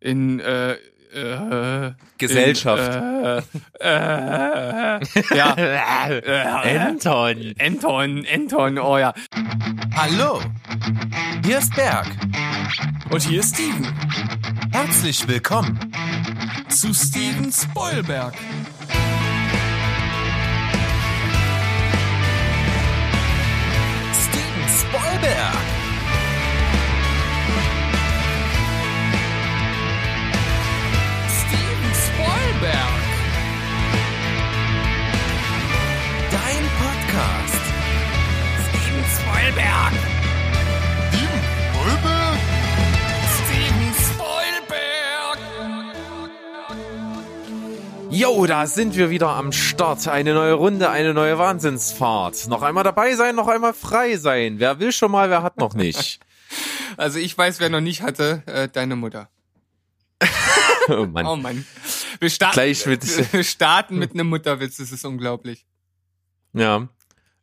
in äh, äh, Gesellschaft. In, äh, äh, ja. äh, Anton. Anton, Anton, oh ja. Hallo, hier ist Berg. Und hier ist Steven. Herzlich willkommen. Zu Steven Spoilberg. Steven Spoilberg. Spoilberg. Dein Podcast. Steven Spoilberg. Steven Spoilberg. Steven Spoilberg. Jo, da sind wir wieder am Start. Eine neue Runde, eine neue Wahnsinnsfahrt. Noch einmal dabei sein, noch einmal frei sein. Wer will schon mal, wer hat noch nicht. Also ich weiß, wer noch nicht hatte, äh, deine Mutter. Oh Mann. Oh Mann. Wir starten, Gleich mit- wir starten mit einem Mutterwitz, das ist unglaublich. Ja.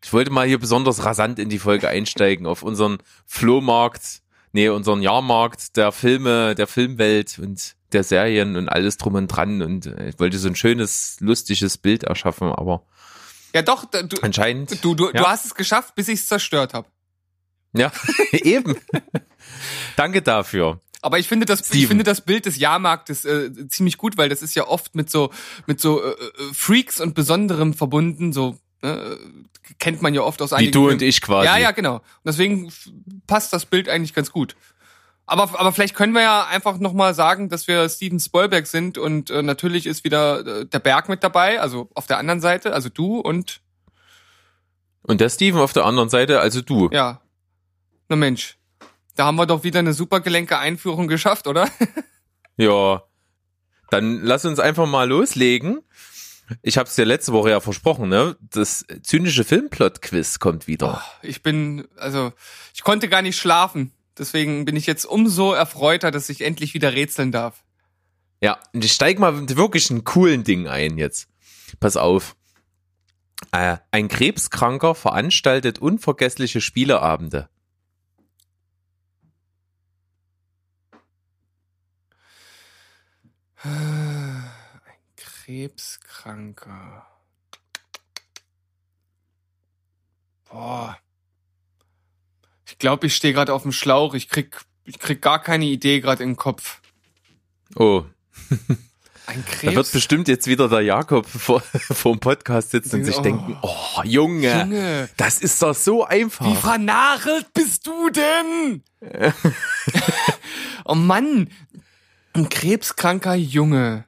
Ich wollte mal hier besonders rasant in die Folge einsteigen auf unseren Flohmarkt, nee, unseren Jahrmarkt der Filme, der Filmwelt und der Serien und alles drum und dran und äh, ich wollte so ein schönes, lustiges Bild erschaffen, aber Ja doch, du, anscheinend, du, du, du Ja. hast es geschafft, bis ich es zerstört habe. ja, eben. Danke dafür. Aber ich finde das, ich finde das Bild des Jahrmarktes äh, ziemlich gut, weil das ist ja oft mit so mit so äh, äh, Freaks und Besonderem verbunden. So äh, kennt man ja oft aus Wie einigen du Filmen. und ich quasi. Ja, ja, genau. Und deswegen passt das Bild eigentlich ganz gut. Aber, aber vielleicht können wir ja einfach nochmal sagen, dass wir Steven Spielberg sind und äh, natürlich ist wieder äh, der Berg mit dabei, also auf der anderen Seite, also du und Und der Steven auf der anderen Seite, also du. ja. Na Mensch, da haben wir doch wieder eine super gelenke Einführung geschafft, oder? Ja. Dann lass uns einfach mal loslegen. Ich habe es dir letzte Woche ja versprochen, ne? Das zynische Filmplot-Quiz kommt wieder. Ich bin, also, ich konnte gar nicht schlafen. Deswegen bin ich jetzt umso erfreuter, dass ich endlich wieder rätseln darf. Ja, und ich steig mal mit wirklich einen coolen Ding ein jetzt. Pass auf. Äh, ein Krebskranker veranstaltet unvergessliche Spieleabende. Ein Krebskranker. Boah. Ich glaube, ich stehe gerade auf dem Schlauch. Ich krieg, ich krieg gar keine Idee gerade im Kopf. Oh, Ein da wird Krebs. bestimmt jetzt wieder der Jakob vor, vor dem Podcast sitzen und sich Oh. denken, oh, Junge, Junge, das ist doch so einfach. wie vernarrt bist du denn? oh Mann, ein krebskranker Junge.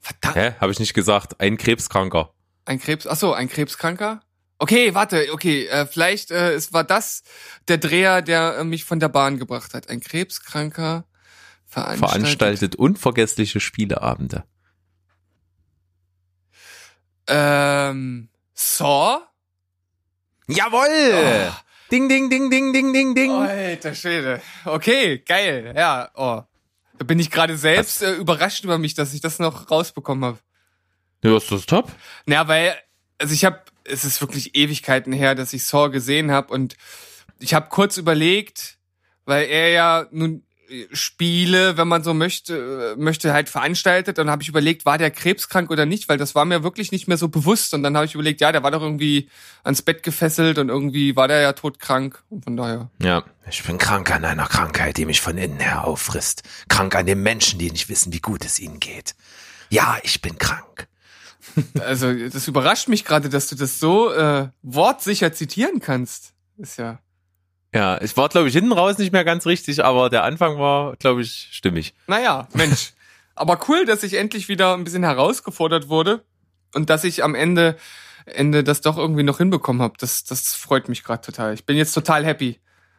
Verdammt. Hä? Habe ich nicht gesagt. Ein Krebskranker. Ein Krebs, ach so, ein Krebskranker? Okay, warte, okay, äh, vielleicht äh, es war das der Dreher, der äh, mich von der Bahn gebracht hat. Ein Krebskranker veranstaltet. Veranstaltet unvergessliche Spieleabende. Ähm, Saw? Jawoll! Oh. Ding, ding, ding, ding, ding, ding, ding. Alter Schwede. Okay, geil. Ja, oh. Da bin ich gerade selbst äh, überrascht über mich, dass ich das noch rausbekommen habe. Ja, ist das top? Naja, weil, also ich habe, es ist wirklich Ewigkeiten her, dass ich Saw gesehen habe und ich habe kurz überlegt, weil er ja nun Spiele, wenn man so möchte, möchte halt veranstaltet. Dann habe ich überlegt, war der krebskrank oder nicht, weil das war mir wirklich nicht mehr so bewusst. Und dann habe ich überlegt, ja, der war doch irgendwie ans Bett gefesselt und irgendwie war der ja todkrank. Und von daher. Ja. Ich bin krank an einer Krankheit, die mich von innen her auffrisst. Krank an den Menschen, die nicht wissen, wie gut es ihnen geht. Ja, ich bin krank. Also, das überrascht mich gerade, dass du das so äh, wortsicher zitieren kannst. Ist ja. Ja, ich war, glaube ich, hinten raus nicht mehr ganz richtig, aber der Anfang war, glaube ich, stimmig. Naja, Mensch. Aber cool, dass ich endlich wieder ein bisschen herausgefordert wurde und dass ich am Ende, Ende das doch irgendwie noch hinbekommen habe. Das, das freut mich gerade total. Ich bin jetzt total happy.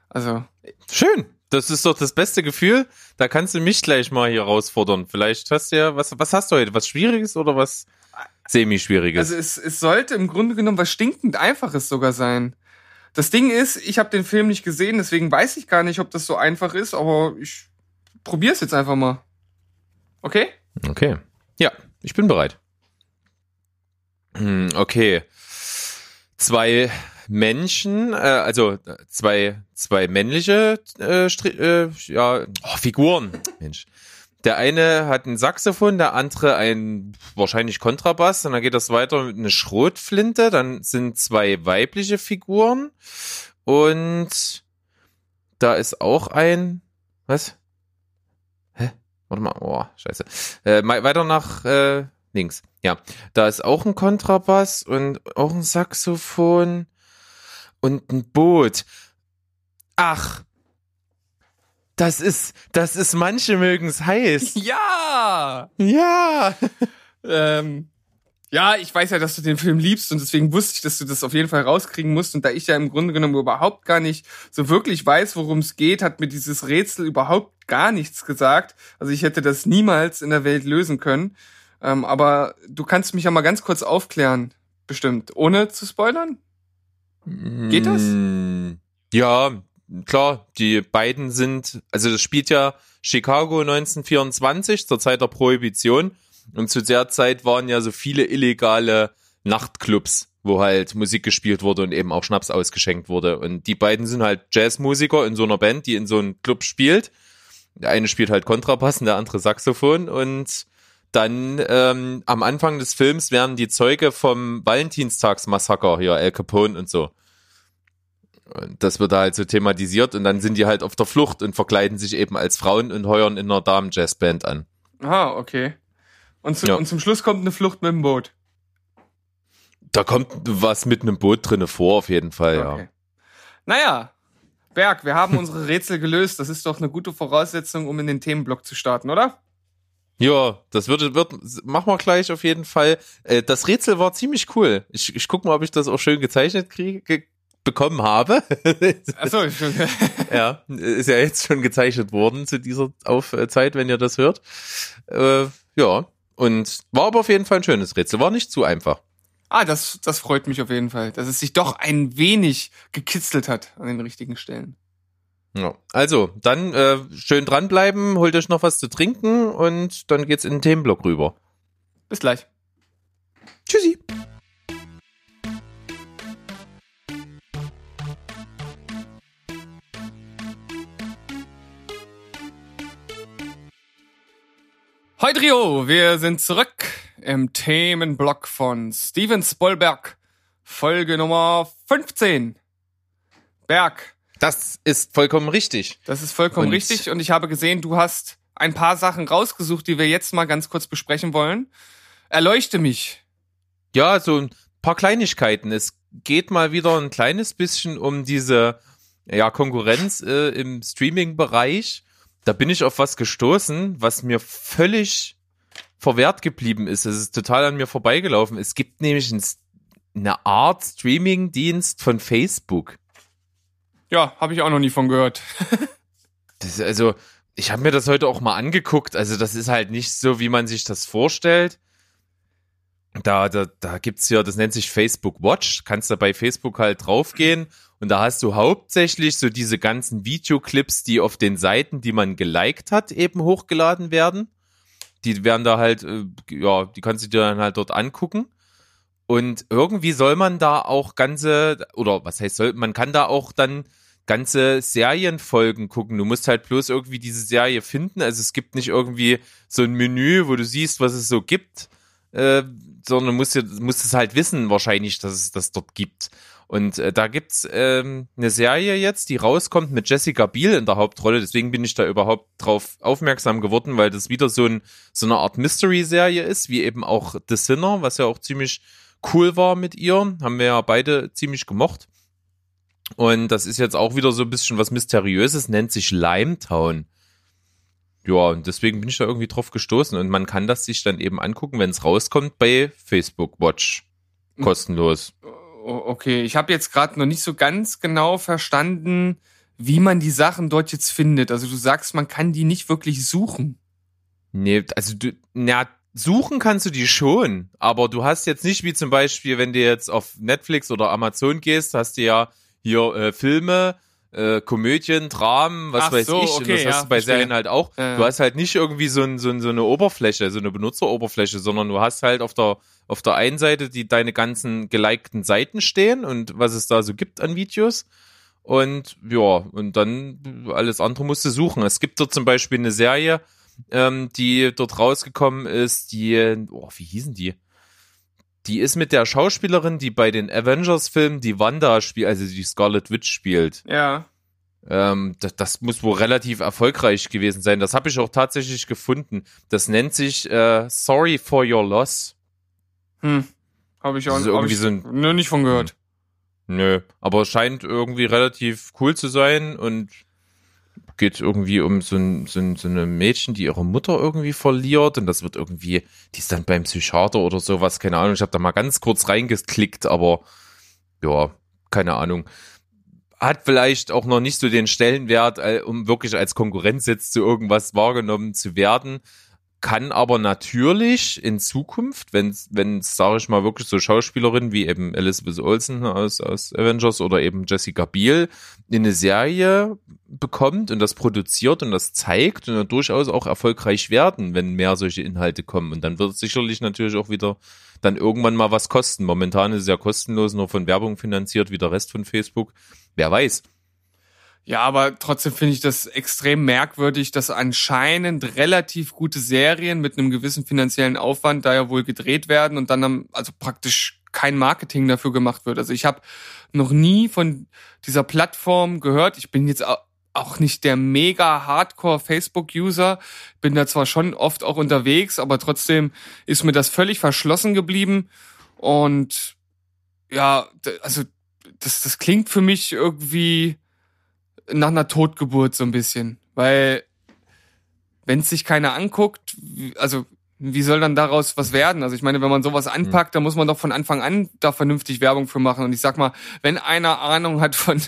Also, Schön. Das ist doch das beste Gefühl. Da kannst du mich gleich mal hier herausfordern. Vielleicht hast du ja, was, was hast du heute? Was Schwieriges oder was Semi-Schwieriges? also es, es sollte im Grunde genommen was stinkend Einfaches sogar sein. Das Ding ist, ich habe den Film nicht gesehen, deswegen weiß ich gar nicht, ob das so einfach ist, aber ich probier's jetzt einfach mal. Okay? Okay. Ja, ich bin bereit. Hm, Okay. Zwei Menschen, äh, also äh, zwei, zwei männliche äh, Stri äh, ja, oh, Figuren, Mensch. Der eine hat ein Saxophon, der andere ein wahrscheinlich Kontrabass. Und dann geht das weiter mit einer Schrotflinte. Dann sind zwei weibliche Figuren. Und da ist auch ein. Was? Hä? Warte mal. Oh, scheiße. Äh, weiter nach äh, links. Ja. Da ist auch ein Kontrabass und auch ein Saxophon und ein Boot. Ach. Das ist, das ist, manche mögen's heiß. Ja! Ja. Ähm, ja, ich weiß ja, dass du den Film liebst und deswegen wusste ich, dass du das auf jeden Fall rauskriegen musst. Und da ich ja im Grunde genommen überhaupt gar nicht so wirklich weiß, worum es geht, hat mir dieses Rätsel überhaupt gar nichts gesagt. Also ich hätte das niemals in der Welt lösen können. Ähm, aber du kannst mich ja mal ganz kurz aufklären, bestimmt, ohne zu spoilern. Geht das? Mm, Ja, klar, die beiden sind, also das spielt ja Chicago 1924 zur Zeit der Prohibition und zu der Zeit waren ja so viele illegale Nachtclubs, wo halt Musik gespielt wurde und eben auch Schnaps ausgeschenkt wurde und die beiden sind halt Jazzmusiker in so einer Band, die in so einem Club spielt. Der eine spielt halt Kontrabass und der andere Saxophon und dann ähm, am Anfang des Films werden die Zeuge vom Valentinstagsmassaker hier, El Capone und so. Und das wird da halt so thematisiert und dann sind die halt auf der Flucht und verkleiden sich eben als Frauen und heuern in einer Damen-Jazzband an. Ah, okay. Und, zu, Ja. und zum Schluss kommt eine Flucht mit dem Boot. Da kommt was mit einem Boot drinne vor, auf jeden Fall, ja. Okay. Naja, Berg, wir haben unsere Rätsel gelöst. Das ist doch eine gute Voraussetzung, um in den Themenblock zu starten, oder? Ja, das wird, wird, machen wir gleich auf jeden Fall. Äh, Das Rätsel war ziemlich cool. Ich, ich guck mal, ob ich das auch schön gezeichnet kriege, ge bekommen habe. Achso, ja, ist ja jetzt schon gezeichnet worden zu dieser auf äh, Zeit, wenn ihr das hört. Äh, ja, und war aber auf jeden Fall ein schönes Rätsel. War nicht zu einfach. ah, das, das freut mich auf jeden Fall, dass es sich doch ein wenig gekitzelt hat an den richtigen Stellen. Ja. Also, dann äh, schön dranbleiben, holt euch noch was zu trinken und dann geht's in den Themenblock rüber. Bis gleich. Tschüssi. Hoi Trio, wir sind zurück im Themenblock von Steven Spielberg, Folge Nummer 15. Berg, Das ist vollkommen richtig. das ist vollkommen Und- richtig und ich habe gesehen, du hast ein paar Sachen rausgesucht, die wir jetzt mal ganz kurz besprechen wollen. Erleuchte mich. Ja, so ein paar Kleinigkeiten. Es geht mal wieder ein kleines bisschen um diese ja, Konkurrenz äh, im Streaming-Bereich. Da bin ich auf was gestoßen, was mir völlig verwehrt geblieben ist. Es ist total an mir vorbeigelaufen. Es gibt nämlich ein, eine Art Streaming-Dienst von Facebook. Ja, habe ich auch noch nie von gehört. Also, ich habe mir das heute auch mal angeguckt. Also, das ist halt nicht so, wie man sich das vorstellt. Da, da, da gibt's ja, das nennt sich Facebook Watch. Kannst du bei Facebook halt draufgehen und da hast du hauptsächlich so diese ganzen Videoclips, die auf den Seiten, die man geliked hat, eben hochgeladen werden. Die werden da halt, äh, ja, die kannst du dir dann halt dort angucken. Und irgendwie soll man da auch ganze, oder was heißt soll, man kann da auch dann ganze Serienfolgen gucken. Du musst halt bloß irgendwie diese Serie finden. Also es gibt nicht irgendwie so ein Menü, wo du siehst, was es so gibt, äh, sondern musst, dir, musst es halt wissen wahrscheinlich, dass es das dort gibt. Und äh, da gibt's ähm, eine Serie jetzt, die rauskommt mit Jessica Biel in der Hauptrolle. Deswegen bin ich da überhaupt drauf aufmerksam geworden, weil das wieder so, ein, so eine Art Mystery-Serie ist, wie eben auch The Sinner, was ja auch ziemlich cool war mit ihr. Haben wir ja beide ziemlich gemocht. Und das ist jetzt auch wieder so ein bisschen was Mysteriöses, nennt sich Limetown. Ja, und deswegen bin ich da irgendwie drauf gestoßen. Und man kann das sich dann eben angucken, wenn es rauskommt bei Facebook Watch. Kostenlos. O- Okay, ich habe jetzt gerade noch nicht so ganz genau verstanden, wie man die Sachen dort jetzt findet. Also du sagst, man kann die nicht wirklich suchen. Nee, also du, na, suchen kannst du die schon, aber du hast jetzt nicht wie zum Beispiel, wenn du jetzt auf Netflix oder Amazon gehst, hast du ja hier äh, Filme, äh, Komödien, Dramen, was Ach weiß so, ich. und okay, das ja, hast du bei verstehe. Serien halt auch. Ja. Du hast halt nicht irgendwie so, ein, so, ein, so eine Oberfläche, so eine Benutzeroberfläche, sondern du hast halt auf der auf der einen Seite die deine ganzen gelikten Seiten stehen und was es da so gibt an Videos. Und ja, und dann alles andere musst du suchen. Es gibt dort zum Beispiel eine Serie, ähm, die dort rausgekommen ist, die, oh, wie hießen die? Die ist mit der Schauspielerin, die bei den Avengers-Filmen die Wanda spielt, also die Scarlet Witch spielt. Ja. Ähm, das, das muss wohl relativ erfolgreich gewesen sein. Das habe ich auch tatsächlich gefunden. Das nennt sich äh, Sorry for Your Loss. Hm. Habe ich auch hab irgendwie ich so ein- nur nicht von gehört. Nö, aber es scheint irgendwie relativ cool zu sein und geht irgendwie um so ein, so ein so eine Mädchen, die ihre Mutter irgendwie verliert und das wird irgendwie, die ist dann beim Psychiater oder sowas, keine Ahnung. Ich habe da mal ganz kurz reingeklickt, aber ja, keine Ahnung. Hat vielleicht auch noch nicht so den Stellenwert, äh, um wirklich als Konkurrenz jetzt zu irgendwas wahrgenommen zu werden kann aber natürlich in Zukunft, wenn wenn sage ich mal wirklich so Schauspielerinnen wie eben Elizabeth Olsen aus aus Avengers oder eben Jessica Biel in eine Serie bekommt und das produziert und das zeigt und dann durchaus auch erfolgreich werden, wenn mehr solche Inhalte kommen und dann wird es sicherlich natürlich auch wieder dann irgendwann mal was kosten. Momentan ist es ja kostenlos, nur von Werbung finanziert, wie der Rest von Facebook. Wer weiß. Ja, aber trotzdem finde ich das extrem merkwürdig, dass anscheinend relativ gute Serien mit einem gewissen finanziellen Aufwand da ja wohl gedreht werden und dann am- also praktisch kein Marketing dafür gemacht wird. Also ich habe noch nie von dieser Plattform gehört. Ich bin jetzt au- auch nicht der mega Hardcore Facebook-User, bin da zwar schon oft auch unterwegs, aber trotzdem ist mir das völlig verschlossen geblieben und ja, also das, das klingt für mich irgendwie nach einer Totgeburt so ein bisschen. Weil, wenn es sich keiner anguckt, also wie soll dann daraus was werden? Also ich meine, wenn man sowas anpackt, dann muss man doch von Anfang an da vernünftig Werbung für machen. Und ich sag mal, wenn einer Ahnung hat von,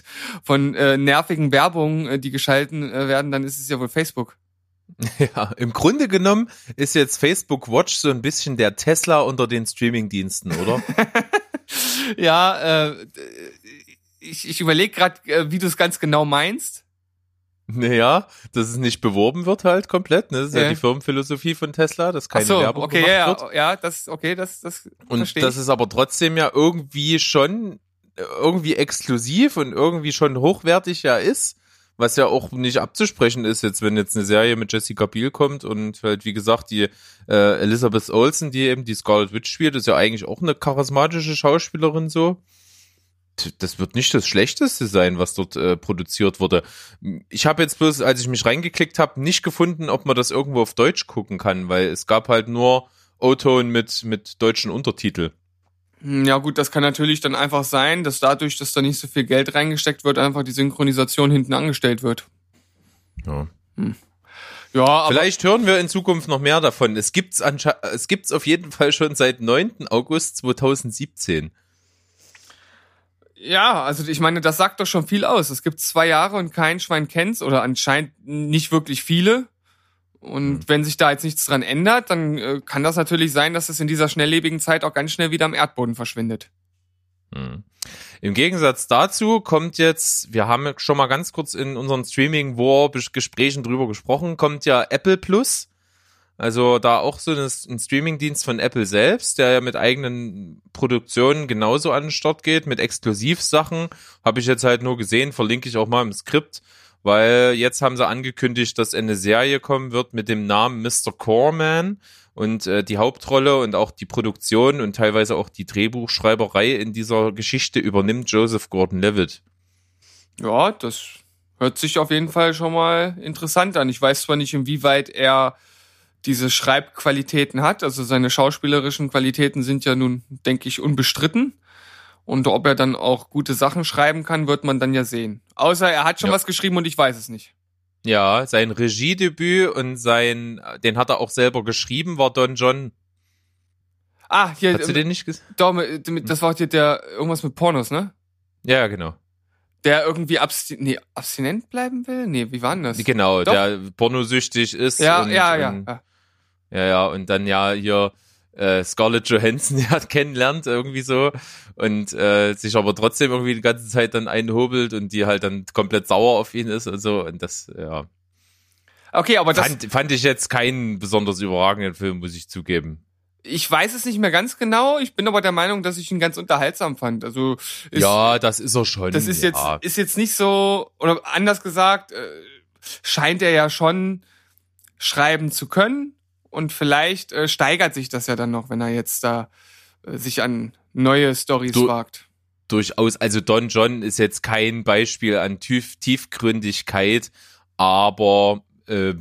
von äh, nervigen Werbungen, äh, die geschalten äh, werden, dann ist es ja wohl Facebook. Ja, im Grunde genommen ist jetzt Facebook Watch so ein bisschen der Tesla unter den Streamingdiensten, oder? Ja, äh, ich, ich überlege gerade, äh, wie du es ganz genau meinst. Naja, dass es nicht beworben wird halt komplett. Ne? Das ist ja, Ja. die Firmenphilosophie von Tesla, dass Ach keine so, Werbung okay, gemacht ja, wird. ja, das, okay, das, das Und verstehe das ist aber trotzdem ja irgendwie schon äh, irgendwie exklusiv und irgendwie schon hochwertig ja ist. Was ja auch nicht abzusprechen ist, jetzt wenn jetzt eine Serie mit Jessica Biel kommt und halt, wie gesagt, die äh, Elizabeth Olsen, die eben die Scarlet Witch spielt, ist ja eigentlich auch eine charismatische Schauspielerin so. Das wird nicht das Schlechteste sein, was dort äh, produziert wurde. Ich habe jetzt bloß, als ich mich reingeklickt habe, nicht gefunden, ob man das irgendwo auf Deutsch gucken kann, weil es gab halt nur O-Ton mit, mit deutschen Untertitel. Hm, Ja gut, das kann natürlich dann einfach sein, dass dadurch, dass da nicht so viel Geld reingesteckt wird, einfach die Synchronisation hinten angestellt wird. Ja. Ja, aber Vielleicht hören wir in Zukunft noch mehr davon. Es gibt's ansche- es gibt's auf jeden Fall schon seit 9. August 2017. ja, also ich meine, das sagt doch schon viel aus. Es gibt zwei Jahre und kein Schwein kennt's oder anscheinend nicht wirklich viele. Und Hm. wenn sich da jetzt nichts dran ändert, dann äh, kann das natürlich sein, dass es in dieser schnelllebigen Zeit auch ganz schnell wieder am Erdboden verschwindet. Hm. Im Gegensatz dazu kommt jetzt, wir haben schon mal ganz kurz in unseren Streaming War Gesprächen drüber gesprochen, kommt ja Apple Plus. Also da auch so ein Streamingdienst von Apple selbst, der ja mit eigenen Produktionen genauso an den Start geht, mit Exklusivsachen. Habe ich jetzt halt nur gesehen, verlinke ich auch mal im Skript, weil jetzt haben sie angekündigt, dass eine Serie kommen wird mit dem Namen Mr. Corman und äh, die Hauptrolle und auch die Produktion und teilweise auch die Drehbuchschreiberei in dieser Geschichte übernimmt Joseph Gordon-Levitt. Ja, das hört sich auf jeden Fall schon mal interessant an. Ich weiß zwar nicht, inwieweit er diese Schreibqualitäten hat. Also seine schauspielerischen Qualitäten sind ja nun, denke ich, unbestritten. Und ob er dann auch gute Sachen schreiben kann, wird man dann ja sehen. Außer er hat schon Ja. was geschrieben und ich weiß es nicht. Ja, sein Regiedebüt und sein, den hat er auch selber geschrieben, war Don John. Ah, hier, Hast du ähm, den nicht gesehen? mit- das war hier der irgendwas mit Pornos, ne? Ja, genau. Der irgendwie absti nee, abstinent bleiben will? Nee, wie war denn das? Genau, Doch. der pornosüchtig ist. Ja, und, ja, ja, Und, ja. Ja, ja, und dann ja hier äh, Scarlett Johansson ja, kennenlernt, irgendwie so. Und äh, sich aber trotzdem irgendwie die ganze Zeit dann einhobelt und die halt dann komplett sauer auf ihn ist und so. Und das, ja. Okay, aber das, Fand, fand ich jetzt keinen besonders überragenden Film, muss ich zugeben. ich weiß es nicht mehr ganz genau. Ich bin aber der Meinung, dass ich ihn ganz unterhaltsam fand. Also, ist, ja, das ist er schon. Das ist ja. jetzt, ist jetzt nicht so, oder anders gesagt, äh, scheint er ja schon schreiben zu können. Und vielleicht äh, steigert sich das ja dann noch, wenn er jetzt da äh, sich an neue Stories Du- wagt. durchaus, also Don John ist jetzt kein Beispiel an Tief Tiefgründigkeit, aber äh,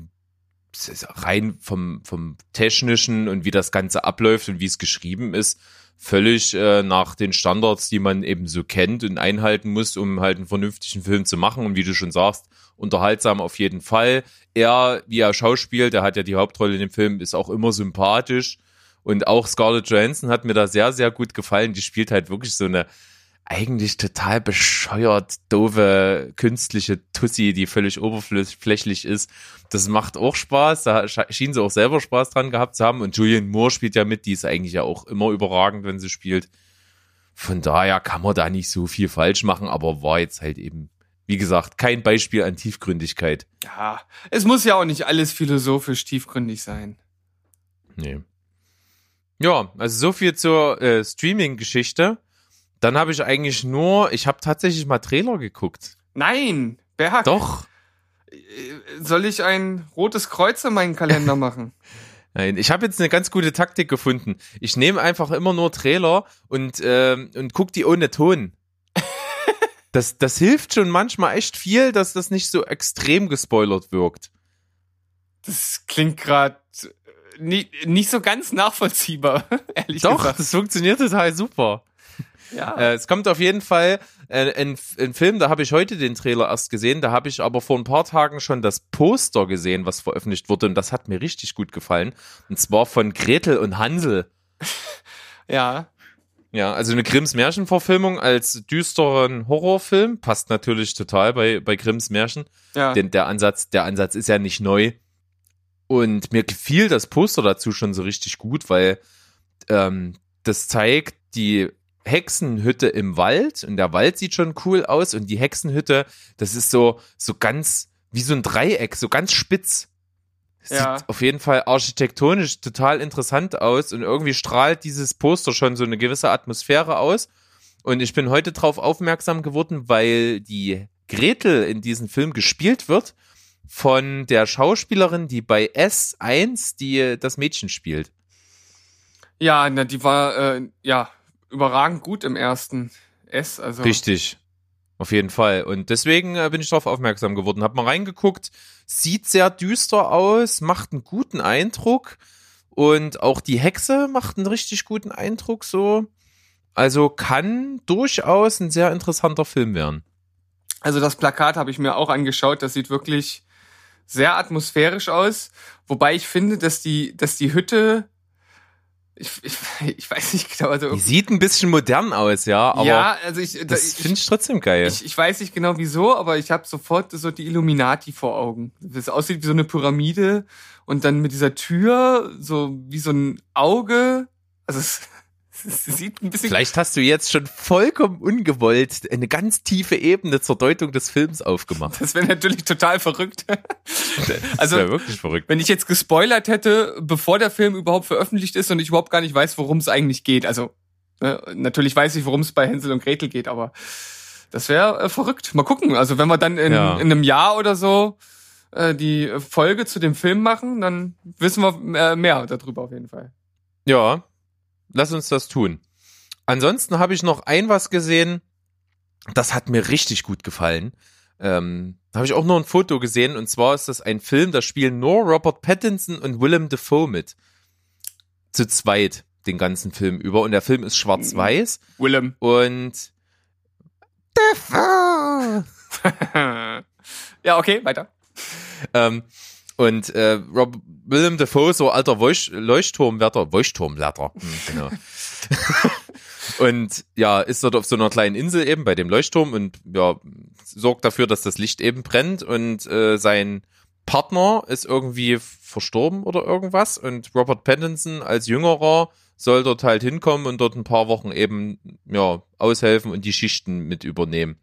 rein vom, vom Technischen und wie das Ganze abläuft und wie es geschrieben ist, völlig äh, nach den Standards, die man eben so kennt und einhalten muss, um halt einen vernünftigen Film zu machen. Und wie du schon sagst, unterhaltsam auf jeden Fall. Er, wie er schauspielt, der hat ja die Hauptrolle in dem Film, ist auch immer sympathisch. Und auch Scarlett Johansson hat mir da sehr, sehr gut gefallen. Die spielt halt wirklich so eine eigentlich total bescheuert, doofe, künstliche Tussi, die völlig oberflächlich ist. Das macht auch Spaß. Da schien sie auch selber Spaß dran gehabt zu haben. Und Julian Moore spielt ja mit. Die ist eigentlich ja auch immer überragend, wenn sie spielt. Von daher kann man da nicht so viel falsch machen, aber war jetzt halt eben, wie gesagt, kein Beispiel an Tiefgründigkeit. Ja, es muss ja auch nicht alles philosophisch tiefgründig sein. Nee. Ja, also so viel zur äh, Streaming-Geschichte. Dann habe ich eigentlich nur, ich habe tatsächlich mal Trailer geguckt. Nein, Berg. Doch. Äh, Soll ich ein rotes Kreuz in meinen Kalender machen? Nein, ich habe jetzt eine ganz gute Taktik gefunden. Ich nehme einfach immer nur Trailer und, ähm, und guck die ohne Ton. Das, das hilft schon manchmal echt viel, dass das nicht so extrem gespoilert wirkt. Das klingt gerade nicht, nicht so ganz nachvollziehbar, ehrlich Doch, gesagt. das funktioniert total super. Ja. Äh, es kommt auf jeden Fall äh, ein, ein Film, da habe ich heute den Trailer erst gesehen, da habe ich aber vor ein paar Tagen schon das Poster gesehen, was veröffentlicht wurde und das hat mir richtig gut gefallen. Und zwar von Gretel und Hansel. ja. Ja, also eine Grimms Märchenverfilmung als düsteren Horrorfilm passt natürlich total bei bei Grimms Märchen, Ja. denn der Ansatz der Ansatz ist ja nicht neu. Und mir gefiel das Poster dazu schon so richtig gut, weil ähm, das zeigt die Hexenhütte im Wald und der Wald sieht schon cool aus und die Hexenhütte, das ist so so ganz wie so ein Dreieck, so ganz spitz. Sieht Ja. auf jeden Fall architektonisch total interessant aus und irgendwie strahlt dieses Poster schon so eine gewisse Atmosphäre aus. Und ich bin heute drauf aufmerksam geworden, weil die Gretel in diesem Film gespielt wird von der Schauspielerin, die bei S1 die das Mädchen spielt. Ja, na, die war äh, ja überragend gut im ersten S. Also Richtig. Auf jeden Fall. Und deswegen äh, bin ich darauf aufmerksam geworden. Hab mal reingeguckt. Sieht sehr düster aus, macht einen guten Eindruck. Und auch die Hexe macht einen richtig guten Eindruck so. Also kann durchaus ein sehr interessanter Film werden. Also das Plakat habe ich mir auch angeschaut. Das sieht wirklich sehr atmosphärisch aus. Wobei ich finde, dass die, dass die Hütte, ich, ich, ich weiß nicht genau, also Die sieht ein bisschen modern aus, ja, aber ja, also ich, das finde ich trotzdem geil. ich, ich weiß nicht genau wieso, aber ich habe sofort so die Illuminati vor Augen. Das aussieht wie so eine Pyramide und dann mit dieser Tür so wie so ein Auge. Also es sieht ein bisschen Vielleicht hast du jetzt schon vollkommen ungewollt eine ganz tiefe Ebene zur Deutung des Films aufgemacht. Das wäre natürlich total verrückt. Das Also, wäre wirklich verrückt. wenn ich jetzt gespoilert hätte, bevor der Film überhaupt veröffentlicht ist und ich überhaupt gar nicht weiß, worum es eigentlich geht. Also, ne, natürlich weiß ich, worum es bei Hänsel und Gretel geht, aber das wäre äh, verrückt. Mal gucken. Also, wenn wir dann in, Ja. in einem Jahr oder so äh, die Folge zu dem Film machen, dann wissen wir äh, mehr darüber auf jeden Fall. Ja, lass uns das tun. Ansonsten habe ich noch ein was gesehen, das hat mir richtig gut gefallen. Ähm, da habe ich auch nur ein Foto gesehen und zwar ist das ein Film, da spielen nur Robert Pattinson und Willem Dafoe mit. Zu zweit den ganzen Film über und der Film ist schwarz-weiß Willem. und Dafoe ja, okay, weiter. Ähm, und äh, Rob, Willem Dafoe, so alter Leuch- Leuchtturmwärter, Leuchtturmwärter, hm, genau. und ja, ist dort auf so einer kleinen Insel eben bei dem Leuchtturm und ja, sorgt dafür, dass das Licht eben brennt und äh, sein Partner ist irgendwie verstorben oder irgendwas und Robert Pattinson als Jüngerer soll dort halt hinkommen und dort ein paar Wochen eben ja aushelfen und die Schichten mit übernehmen.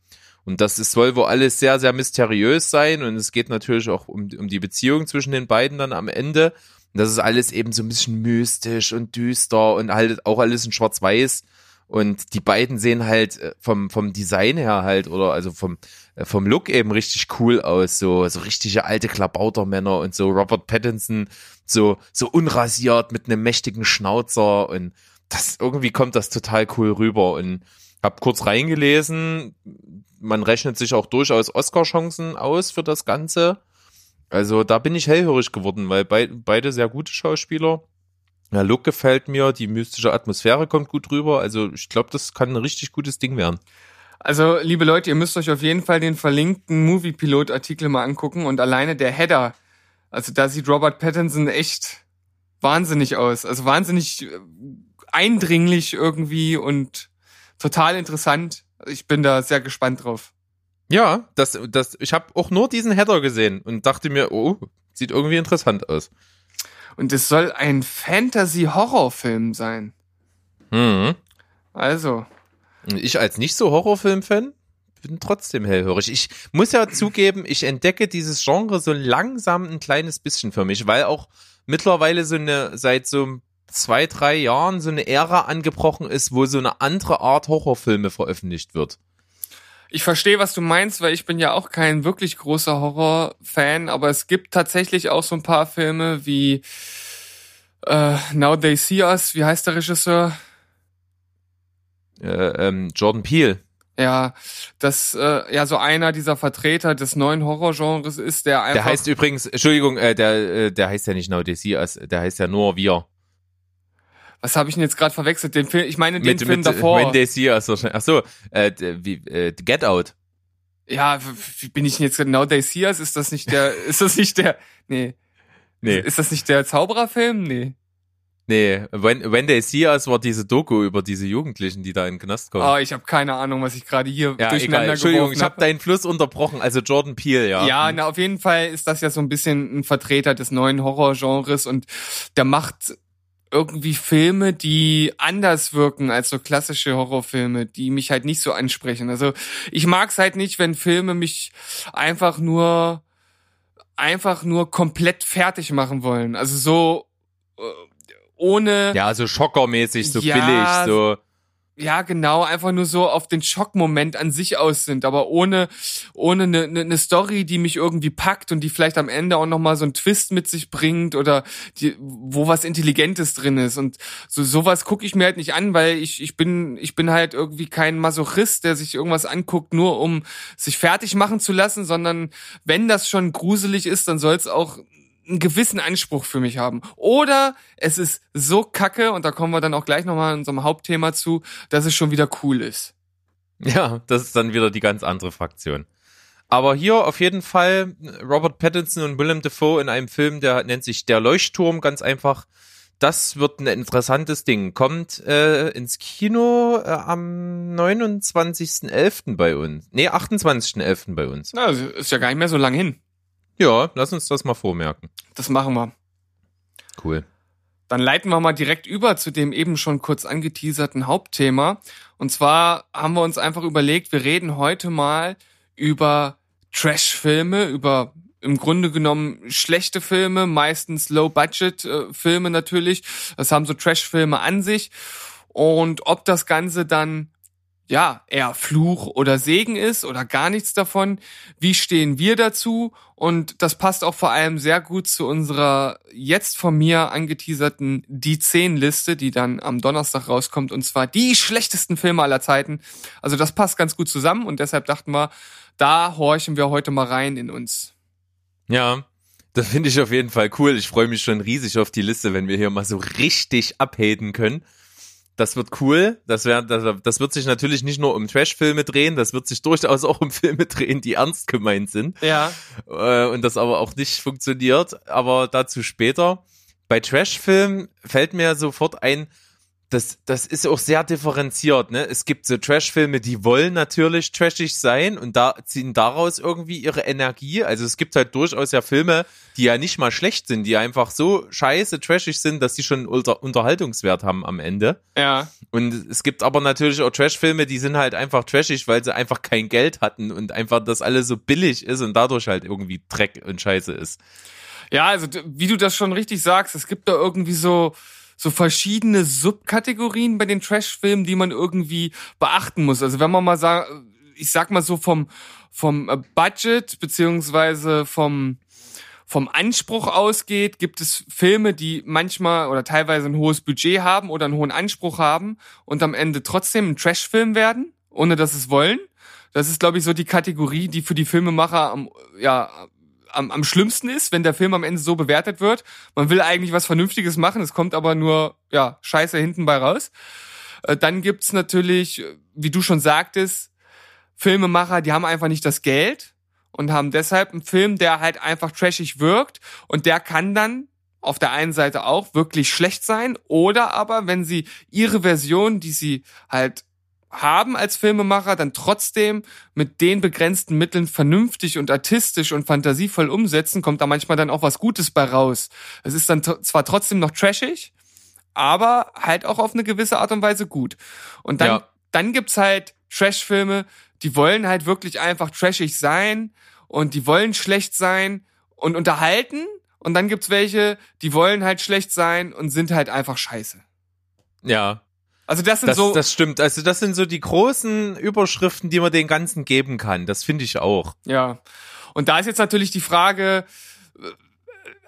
Und das ist, soll wohl alles sehr, sehr mysteriös sein und es geht natürlich auch um, um die Beziehung zwischen den beiden dann am Ende. Und das ist alles eben so ein bisschen mystisch und düster und halt auch alles in schwarz-weiß. Und die beiden sehen halt äh, vom, vom Design her halt oder also vom, äh, vom Look eben richtig cool aus. So, so richtige alte Klabautermänner und so Robert Pattinson so, so unrasiert mit einem mächtigen Schnauzer und das irgendwie kommt das total cool rüber und hab kurz reingelesen. Man rechnet sich auch durchaus Oscar-Chancen aus für das Ganze. Also da bin ich hellhörig geworden, weil be beide sehr gute Schauspieler. Der Look gefällt mir, die mystische Atmosphäre kommt gut rüber. Also ich glaube, das kann ein richtig gutes Ding werden. Also, liebe Leute, ihr müsst euch auf jeden Fall den verlinkten Movie-Pilot-Artikel mal angucken und alleine der Header, also da sieht Robert Pattinson echt wahnsinnig aus. Also wahnsinnig äh, eindringlich irgendwie und total interessant. Ich bin da sehr gespannt drauf. Ja, das, das, ich habe auch nur diesen Header gesehen und dachte mir, oh, sieht irgendwie interessant aus. Und es soll ein Fantasy-Horrorfilm sein. Mhm. Also, Ich als nicht so Horrorfilm-Fan bin trotzdem hellhörig. Ich muss ja zugeben, ich entdecke dieses Genre so langsam ein kleines bisschen für mich, weil auch mittlerweile so eine, seit so zwei, drei Jahren so eine Ära angebrochen ist, wo so eine andere Art Horrorfilme veröffentlicht wird. ich verstehe, was du meinst, weil ich bin ja auch kein wirklich großer Horror-Fan, aber es gibt tatsächlich auch so ein paar Filme wie äh, Now They See Us, wie heißt der Regisseur? Äh, ähm, Jordan Peele. Ja, das äh, ja so einer dieser Vertreter des neuen Horrorgenres ist, der einfach Der heißt übrigens, Entschuldigung, äh, der, äh, der heißt ja nicht Now They See Us, der heißt ja nur Wir. Was habe ich denn jetzt gerade verwechselt? Den Film, ich meine den mit, Film mit davor. When They See Us wahrscheinlich. Ach so, äh, wie, äh, Get Out. Ja, wie bin ich denn jetzt Now They See Us? Ist das nicht der ist das nicht der Nee. Nee. Ist das nicht der Zaubererfilm? Nee. Nee, When, When They See Us war diese Doku über diese Jugendlichen, die da in den Knast kommen. Oh, ich habe keine Ahnung, was ich gerade hier ja, egal. durcheinander Entschuldigung, geworfen ich habe deinen Fluss unterbrochen. Also Jordan Peele, ja. Ja, na, auf jeden Fall ist das ja so ein bisschen ein Vertreter des neuen Horrorgenres und der macht irgendwie Filme, die anders wirken als so klassische Horrorfilme, die mich halt nicht so ansprechen. Also ich mag's halt nicht, wenn Filme mich einfach nur einfach nur komplett fertig machen wollen. Also so äh, ohne Ja, so schockermäßig, so Ja, billig, so. Ja, genau, einfach nur so auf den Schockmoment an sich aus sind, aber ohne ohne eine ne, ne Story, die mich irgendwie packt und die vielleicht am Ende auch noch mal so einen Twist mit sich bringt oder die, wo was Intelligentes drin ist. Und so sowas gucke ich mir halt nicht an, weil ich ich bin ich bin halt irgendwie kein Masochist, der sich irgendwas anguckt, nur um sich fertig machen zu lassen, sondern wenn das schon gruselig ist, dann soll es auch einen gewissen Anspruch für mich haben. Oder es ist so kacke, und da kommen wir dann auch gleich nochmal in unserem Hauptthema zu, dass es schon wieder cool ist. Ja, das ist dann wieder die ganz andere Fraktion. Aber hier auf jeden Fall Robert Pattinson und Willem Dafoe in einem Film, der nennt sich Der Leuchtturm, ganz einfach. Das wird ein interessantes Ding. Kommt äh, ins Kino äh, am 29.11. bei uns. Nee, 28.11. bei uns. Na, ist ja gar nicht mehr so lang hin. Ja, lass uns das mal vormerken. Das machen wir. Cool. Dann leiten wir mal direkt über zu dem eben schon kurz angeteaserten Hauptthema. Und zwar haben wir uns einfach überlegt, wir reden heute mal über Trash-Filme, über im Grunde genommen schlechte Filme, meistens Low-Budget-Filme natürlich. Das haben so Trash-Filme an sich. Und ob das Ganze dann ja, eher Fluch oder Segen ist oder gar nichts davon. Wie stehen wir dazu? Und das passt auch vor allem sehr gut zu unserer jetzt von mir angeteaserten Die 10 Liste, die dann am Donnerstag rauskommt und zwar die schlechtesten Filme aller Zeiten. Also das passt ganz gut zusammen und deshalb dachten wir, da horchen wir heute mal rein in uns. Ja, das finde ich auf jeden Fall cool. Ich freue mich schon riesig auf die Liste, wenn wir hier mal so richtig abhaten können. Das wird cool. Das, wär, das, das wird sich natürlich nicht nur um Trash-Filme drehen, das wird sich durchaus auch um Filme drehen, die ernst gemeint sind. Ja. Äh, und das aber auch nicht funktioniert. Aber dazu später. Bei Trash-Filmen fällt mir sofort ein, das, das ist auch sehr differenziert, ne? Es gibt so Trash-Filme, die wollen natürlich trashig sein und da ziehen daraus irgendwie ihre Energie. Also es gibt halt durchaus ja Filme, die ja nicht mal schlecht sind, die einfach so scheiße trashig sind, dass sie schon unter Unterhaltungswert haben am Ende. Ja. Und es gibt aber natürlich auch Trash-Filme, die sind halt einfach trashig, weil sie einfach kein Geld hatten und einfach das alles so billig ist und dadurch halt irgendwie Dreck und Scheiße ist. Ja, also wie du das schon richtig sagst, es gibt da irgendwie so so verschiedene Subkategorien bei den Trash-Filmen, die man irgendwie beachten muss. Also wenn man mal sagt, ich sag mal so vom, vom äh, Budget beziehungsweise vom, vom Anspruch ausgeht, gibt es Filme, die manchmal oder teilweise ein hohes Budget haben oder einen hohen Anspruch haben und am Ende trotzdem ein Trash-Film werden, ohne dass es wollen. Das ist, glaube ich, so die Kategorie, die für die Filmemacher am, ja, am, am schlimmsten ist, wenn der Film am Ende so bewertet wird. Man will eigentlich was Vernünftiges machen, es kommt aber nur, ja, Scheiße hinten bei raus. Äh, dann gibt's natürlich, wie du schon sagtest, Filmemacher, die haben einfach nicht das Geld und haben deshalb einen Film, der halt einfach trashig wirkt und der kann dann auf der einen Seite auch wirklich schlecht sein oder aber, wenn sie ihre Version, die sie halt haben als Filmemacher, dann trotzdem mit den begrenzten Mitteln vernünftig und artistisch und fantasievoll umsetzen, kommt da manchmal dann auch was Gutes bei raus. Es ist dann zwar trotzdem noch trashig, aber halt auch auf eine gewisse Art und Weise gut. Und dann, ja. dann gibt's halt Trash-Filme, die wollen halt wirklich einfach trashig sein und die wollen schlecht sein und unterhalten. Und dann gibt's welche, die wollen halt schlecht sein und sind halt einfach scheiße. Ja, also das sind das, so. Das stimmt. Also das sind so die großen Überschriften, die man den Ganzen geben kann. Das finde ich auch. Ja. Und da ist jetzt natürlich die Frage, äh,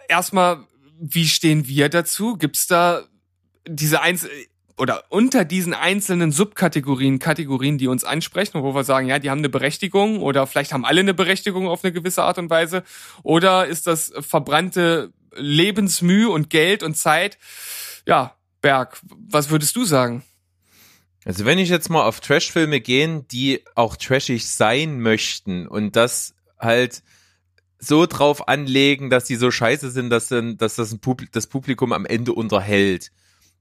erstmal, wie stehen wir dazu? Gibt's da diese eins oder unter diesen einzelnen Subkategorien, Kategorien, die uns ansprechen, wo wir sagen, ja, die haben eine Berechtigung oder vielleicht haben alle eine Berechtigung auf eine gewisse Art und Weise? Oder ist das verbrannte Lebensmüh und Geld und Zeit? Ja, Berg, was würdest du sagen? Also wenn ich jetzt mal auf Trashfilme gehen, die auch trashig sein möchten und das halt so drauf anlegen, dass die so scheiße sind, dass, dann, dass das, Publikum, das Publikum am Ende unterhält,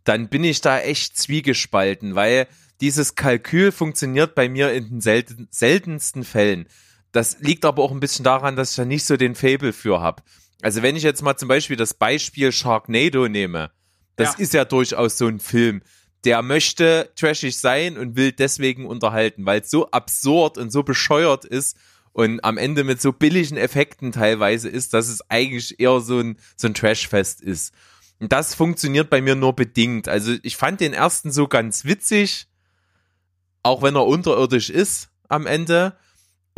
dann bin ich da echt zwiegespalten, weil dieses Kalkül funktioniert bei mir in den selten, seltensten Fällen. Das liegt aber auch ein bisschen daran, dass ich da nicht so den Fable für habe. Also wenn ich jetzt mal zum Beispiel das Beispiel Sharknado nehme, das ja. ist ja durchaus so ein Film. Der möchte trashig sein und will deswegen unterhalten, weil es so absurd und so bescheuert ist und am Ende mit so billigen Effekten teilweise ist, dass es eigentlich eher so ein, so ein Trashfest ist. Und das funktioniert bei mir nur bedingt. Also ich fand den ersten so ganz witzig, auch wenn er unterirdisch ist am Ende.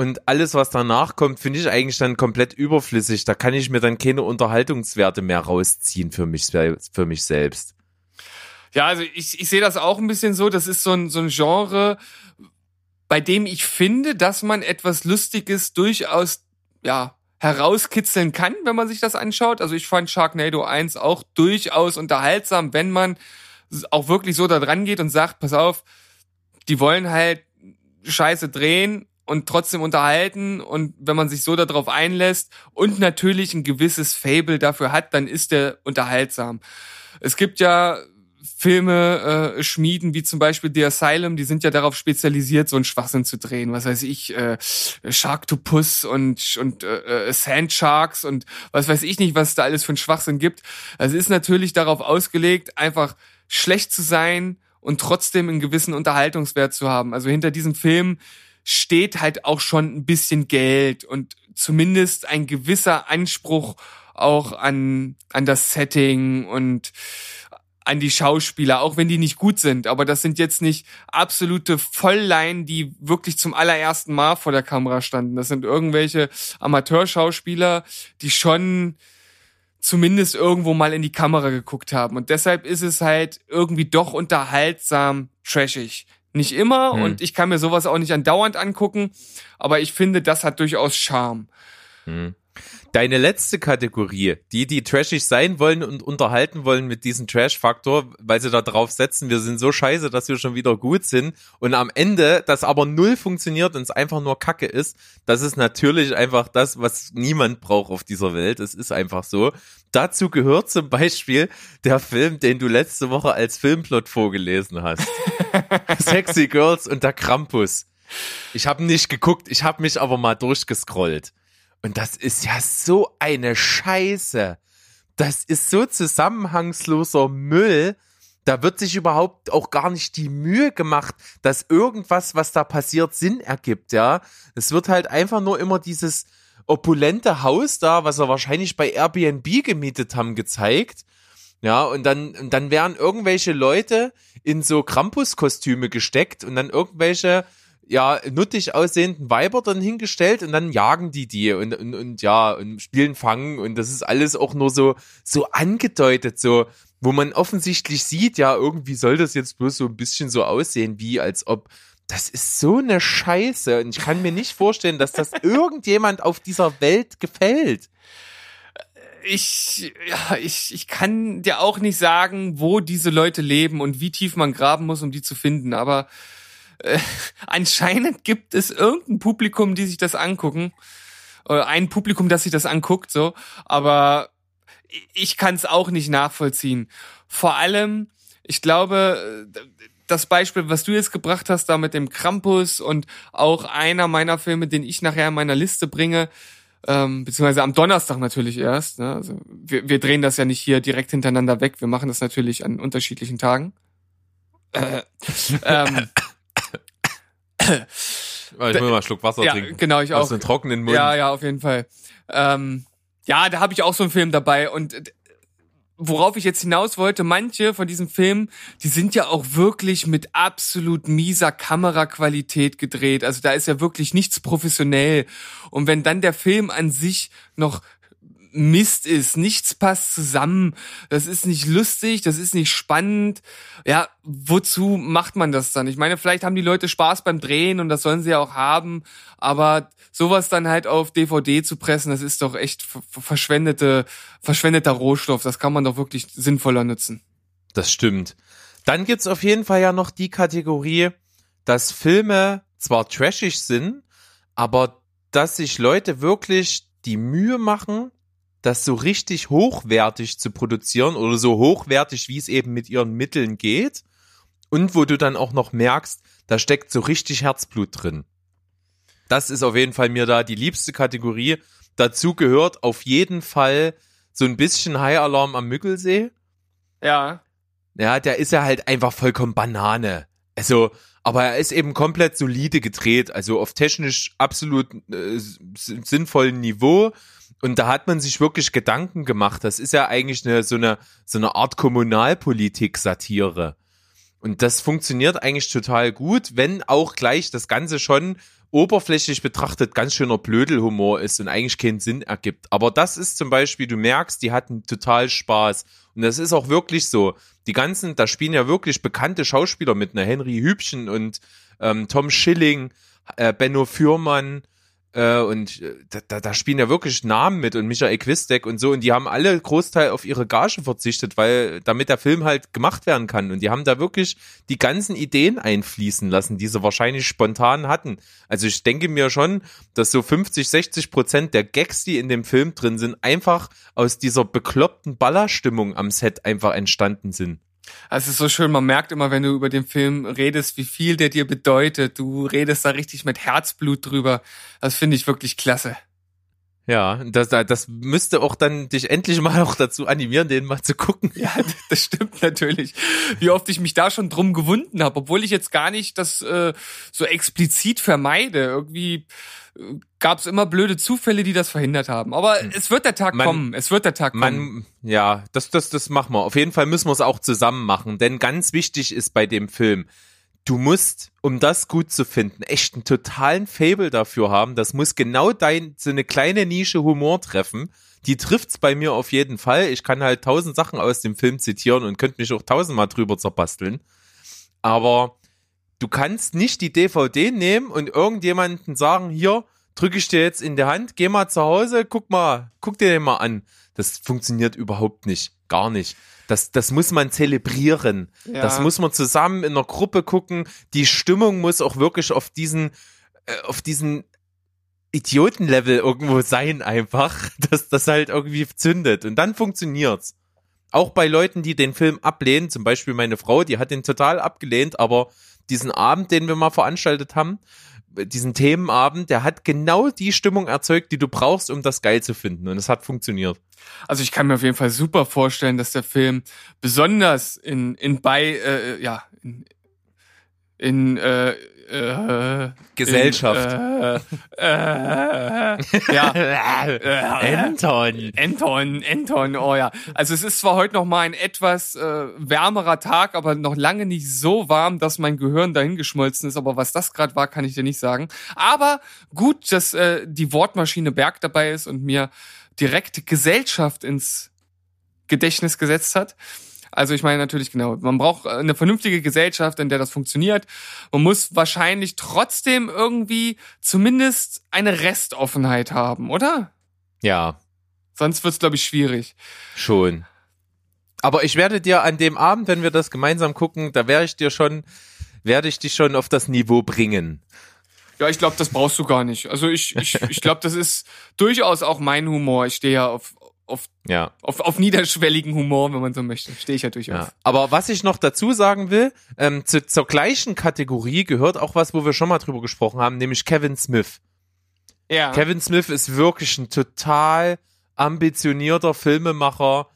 Und alles, was danach kommt, finde ich eigentlich dann komplett überflüssig. Da kann ich mir dann keine Unterhaltungswerte mehr rausziehen für mich, für mich selbst. Ja, also ich, ich sehe das auch ein bisschen so. Das ist so ein, so ein Genre, bei dem ich finde, dass man etwas Lustiges durchaus, ja, herauskitzeln kann, wenn man sich das anschaut. Also ich fand Sharknado 1 auch durchaus unterhaltsam, wenn man auch wirklich so da dran geht und sagt, pass auf, die wollen halt Scheiße drehen und trotzdem unterhalten und wenn man sich so darauf einlässt und natürlich ein gewisses Fable dafür hat, dann ist der unterhaltsam. Es gibt ja Filme äh, schmieden, wie zum Beispiel The Asylum, die sind ja darauf spezialisiert, so einen Schwachsinn zu drehen. Was weiß ich, äh, Sharktopus und, und äh, äh Sand Sharks und was weiß ich nicht, was es da alles für einen Schwachsinn gibt. Also ist natürlich darauf ausgelegt, einfach schlecht zu sein und trotzdem einen gewissen Unterhaltungswert zu haben. Also hinter diesem Film steht halt auch schon ein bisschen Geld und zumindest ein gewisser Anspruch auch an, an das Setting und an die Schauspieler, auch wenn die nicht gut sind. Aber das sind jetzt nicht absolute Volllein, die wirklich zum allerersten Mal vor der Kamera standen. Das sind irgendwelche Amateurschauspieler, die schon zumindest irgendwo mal in die Kamera geguckt haben. Und deshalb ist es halt irgendwie doch unterhaltsam trashig. Nicht immer hm. und ich kann mir sowas auch nicht andauernd angucken, aber ich finde, das hat durchaus Charme. Hm. Deine letzte Kategorie, die, die trashig sein wollen und unterhalten wollen mit diesem Trash-Faktor, weil sie da drauf setzen, wir sind so scheiße, dass wir schon wieder gut sind und am Ende das aber null funktioniert und es einfach nur Kacke ist, das ist natürlich einfach das, was niemand braucht auf dieser Welt. Es ist einfach so. Dazu gehört zum Beispiel der Film, den du letzte Woche als Filmplot vorgelesen hast. Sexy Girls und der Krampus. Ich habe nicht geguckt, ich habe mich aber mal durchgescrollt. Und das ist ja so eine Scheiße. Das ist so zusammenhangsloser Müll. Da wird sich überhaupt auch gar nicht die Mühe gemacht, dass irgendwas, was da passiert, Sinn ergibt, ja. Es wird halt einfach nur immer dieses opulente Haus da, was er wahrscheinlich bei Airbnb gemietet haben, gezeigt. Ja, und dann, und dann werden irgendwelche Leute in so Krampus-Kostüme gesteckt und dann irgendwelche, ja, nuttig aussehenden Weiber dann hingestellt und dann jagen die die und, und, und ja, und spielen Fangen und das ist alles auch nur so, so angedeutet, so, wo man offensichtlich sieht, ja, irgendwie soll das jetzt bloß so ein bisschen so aussehen, wie als ob, das ist so eine Scheiße und ich kann mir nicht vorstellen, dass das irgendjemand auf dieser Welt gefällt. ich, ja, ich, ich kann dir auch nicht sagen, wo diese Leute leben und wie tief man graben muss, um die zu finden. Aber äh, anscheinend gibt es irgendein Publikum, die sich das angucken. Oder ein Publikum, das sich das anguckt, so. Aber ich kann es auch nicht nachvollziehen. Vor allem, ich glaube, das Beispiel, was du jetzt gebracht hast, da mit dem Krampus und auch einer meiner Filme, den ich nachher in meiner Liste bringe, ähm, beziehungsweise am Donnerstag natürlich erst. Ne? Also wir, wir drehen das ja nicht hier direkt hintereinander weg. Wir machen das natürlich an unterschiedlichen Tagen. Äh, ähm, Ich muss mal einen Schluck Wasser ja, trinken. genau, ich auch. Aus dem trockenen Mund. Ja, ja, auf jeden Fall. Ähm, ja, da habe ich auch so einen Film dabei und äh, worauf ich jetzt hinaus wollte, manche von diesen Filmen, die sind ja auch wirklich mit absolut mieser Kameraqualität gedreht. Also da ist ja wirklich nichts professionell. Und wenn dann der Film an sich noch Mist ist, nichts passt zusammen, das ist nicht lustig, das ist nicht spannend. Ja, wozu macht man das dann? Ich meine, vielleicht haben die Leute Spaß beim Drehen und das sollen sie ja auch haben, aber sowas dann halt auf DVD zu pressen, das ist doch echt ver- ver- verschwendete, verschwendeter Rohstoff. Das kann man doch wirklich sinnvoller nutzen. Das stimmt. Dann gibt's auf jeden Fall ja noch die Kategorie, dass Filme zwar trashig sind, aber dass sich Leute wirklich die Mühe machen, das so richtig hochwertig zu produzieren oder so hochwertig, wie es eben mit ihren Mitteln geht. Und wo du dann auch noch merkst, da steckt so richtig Herzblut drin. Das ist auf jeden Fall mir da die liebste Kategorie. Dazu gehört auf jeden Fall so ein bisschen High Alarm am Müggelsee. Ja. Ja, der ist ja halt einfach vollkommen Banane. Also, aber er ist eben komplett solide gedreht, also auf technisch absolut äh, sinnvollen Niveau. Und da hat man sich wirklich Gedanken gemacht. Das ist ja eigentlich eine, so eine, so eine Art Kommunalpolitik-Satire. Und das funktioniert eigentlich total gut, wenn auch gleich das Ganze schon oberflächlich betrachtet ganz schöner Blödelhumor ist und eigentlich keinen Sinn ergibt. Aber das ist zum Beispiel, du merkst, die hatten total Spaß. Und das ist auch wirklich so. Die ganzen, da spielen ja wirklich bekannte Schauspieler mit, ne Henry Hübchen und ähm, Tom Schilling, äh, Benno Fürmann, äh, und äh, da, da, da spielen ja wirklich Namen mit und Michael Quistek und so und die haben alle Großteil auf ihre Gage verzichtet, weil damit der Film halt gemacht werden kann und die haben da wirklich die ganzen Ideen einfließen lassen, die sie wahrscheinlich spontan hatten. Also ich denke mir schon, dass so 50, 60 Prozent der Gags, die in dem Film drin sind, einfach aus dieser bekloppten Ballerstimmung am Set einfach entstanden sind. Also so schön, man merkt immer, wenn du über den Film redest, wie viel der dir bedeutet. Du redest da richtig mit Herzblut drüber. Das finde ich wirklich klasse. Ja, das, das müsste auch dann dich endlich mal auch dazu animieren, den mal zu gucken. Ja, das stimmt natürlich. Wie oft ich mich da schon drum gewunden habe, obwohl ich jetzt gar nicht das äh, so explizit vermeide. Irgendwie äh, gab es immer blöde Zufälle, die das verhindert haben. Aber es wird der Tag Man- kommen. Es wird der Tag kommen. Man, ja, das, das, das machen wir. Auf jeden Fall müssen wir es auch zusammen machen, denn ganz wichtig ist bei dem Film, du musst, um das gut zu finden, echt einen totalen Fable dafür haben. Das muss genau dein, so eine kleine Nische Humor treffen. Die trifft's bei mir auf jeden Fall. Ich kann halt tausend Sachen aus dem Film zitieren und könnte mich auch tausendmal drüber zerbasteln. Aber du kannst nicht die DVD nehmen und irgendjemanden sagen, hier, drücke ich dir jetzt in die Hand, geh mal zu Hause, guck mal, guck dir den mal an. Das funktioniert überhaupt nicht. Gar nicht. Das, das muss man zelebrieren. Ja. Das muss man zusammen in einer Gruppe gucken. Die Stimmung muss auch wirklich auf diesen, äh, auf diesen Idiotenlevel irgendwo sein einfach, dass das halt irgendwie zündet. Und dann funktioniert's. Auch bei Leuten, die den Film ablehnen, zum Beispiel meine Frau, die hat den total abgelehnt, aber diesen Abend, den wir mal veranstaltet haben, diesen Themenabend, der hat genau die Stimmung erzeugt, die du brauchst, um das geil zu finden. Und es hat funktioniert. Also ich kann mir auf jeden Fall super vorstellen, dass der Film besonders in, in bei, äh, ja, in, in äh, äh, Gesellschaft. In, äh, äh, ja. Äh, Anton. Anton, Anton, oh ja. Also es ist zwar heute noch mal ein etwas äh, wärmerer Tag, aber noch lange nicht so warm, dass mein Gehirn dahin geschmolzen ist. Aber was das gerade war, kann ich dir nicht sagen. Aber gut, dass äh, die Wortmaschine Berg dabei ist und mir direkt Gesellschaft ins Gedächtnis gesetzt hat. Also ich meine natürlich genau, man braucht eine vernünftige Gesellschaft, in der das funktioniert. Man muss wahrscheinlich trotzdem irgendwie zumindest eine Restoffenheit haben, oder? Ja, Sonst wird's glaube ich schwierig. schon. Aber ich werde dir an dem Abend, wenn wir das gemeinsam gucken, da werde ich dir schon, werde ich dich schon auf das Niveau bringen. Ja, ich glaube, das brauchst du gar nicht. Also ich, ich, ich glaube, das ist durchaus auch mein Humor. Ich stehe ja auf, auf, Ja. auf, auf niederschwelligen Humor, wenn man so möchte. Stehe ich ja durchaus. Ja. Aber was ich noch dazu sagen will, ähm, zu, zur gleichen Kategorie gehört auch was, wo wir schon mal drüber gesprochen haben, nämlich Kevin Smith. Ja. Kevin Smith ist wirklich ein total ambitionierter Filmemacher,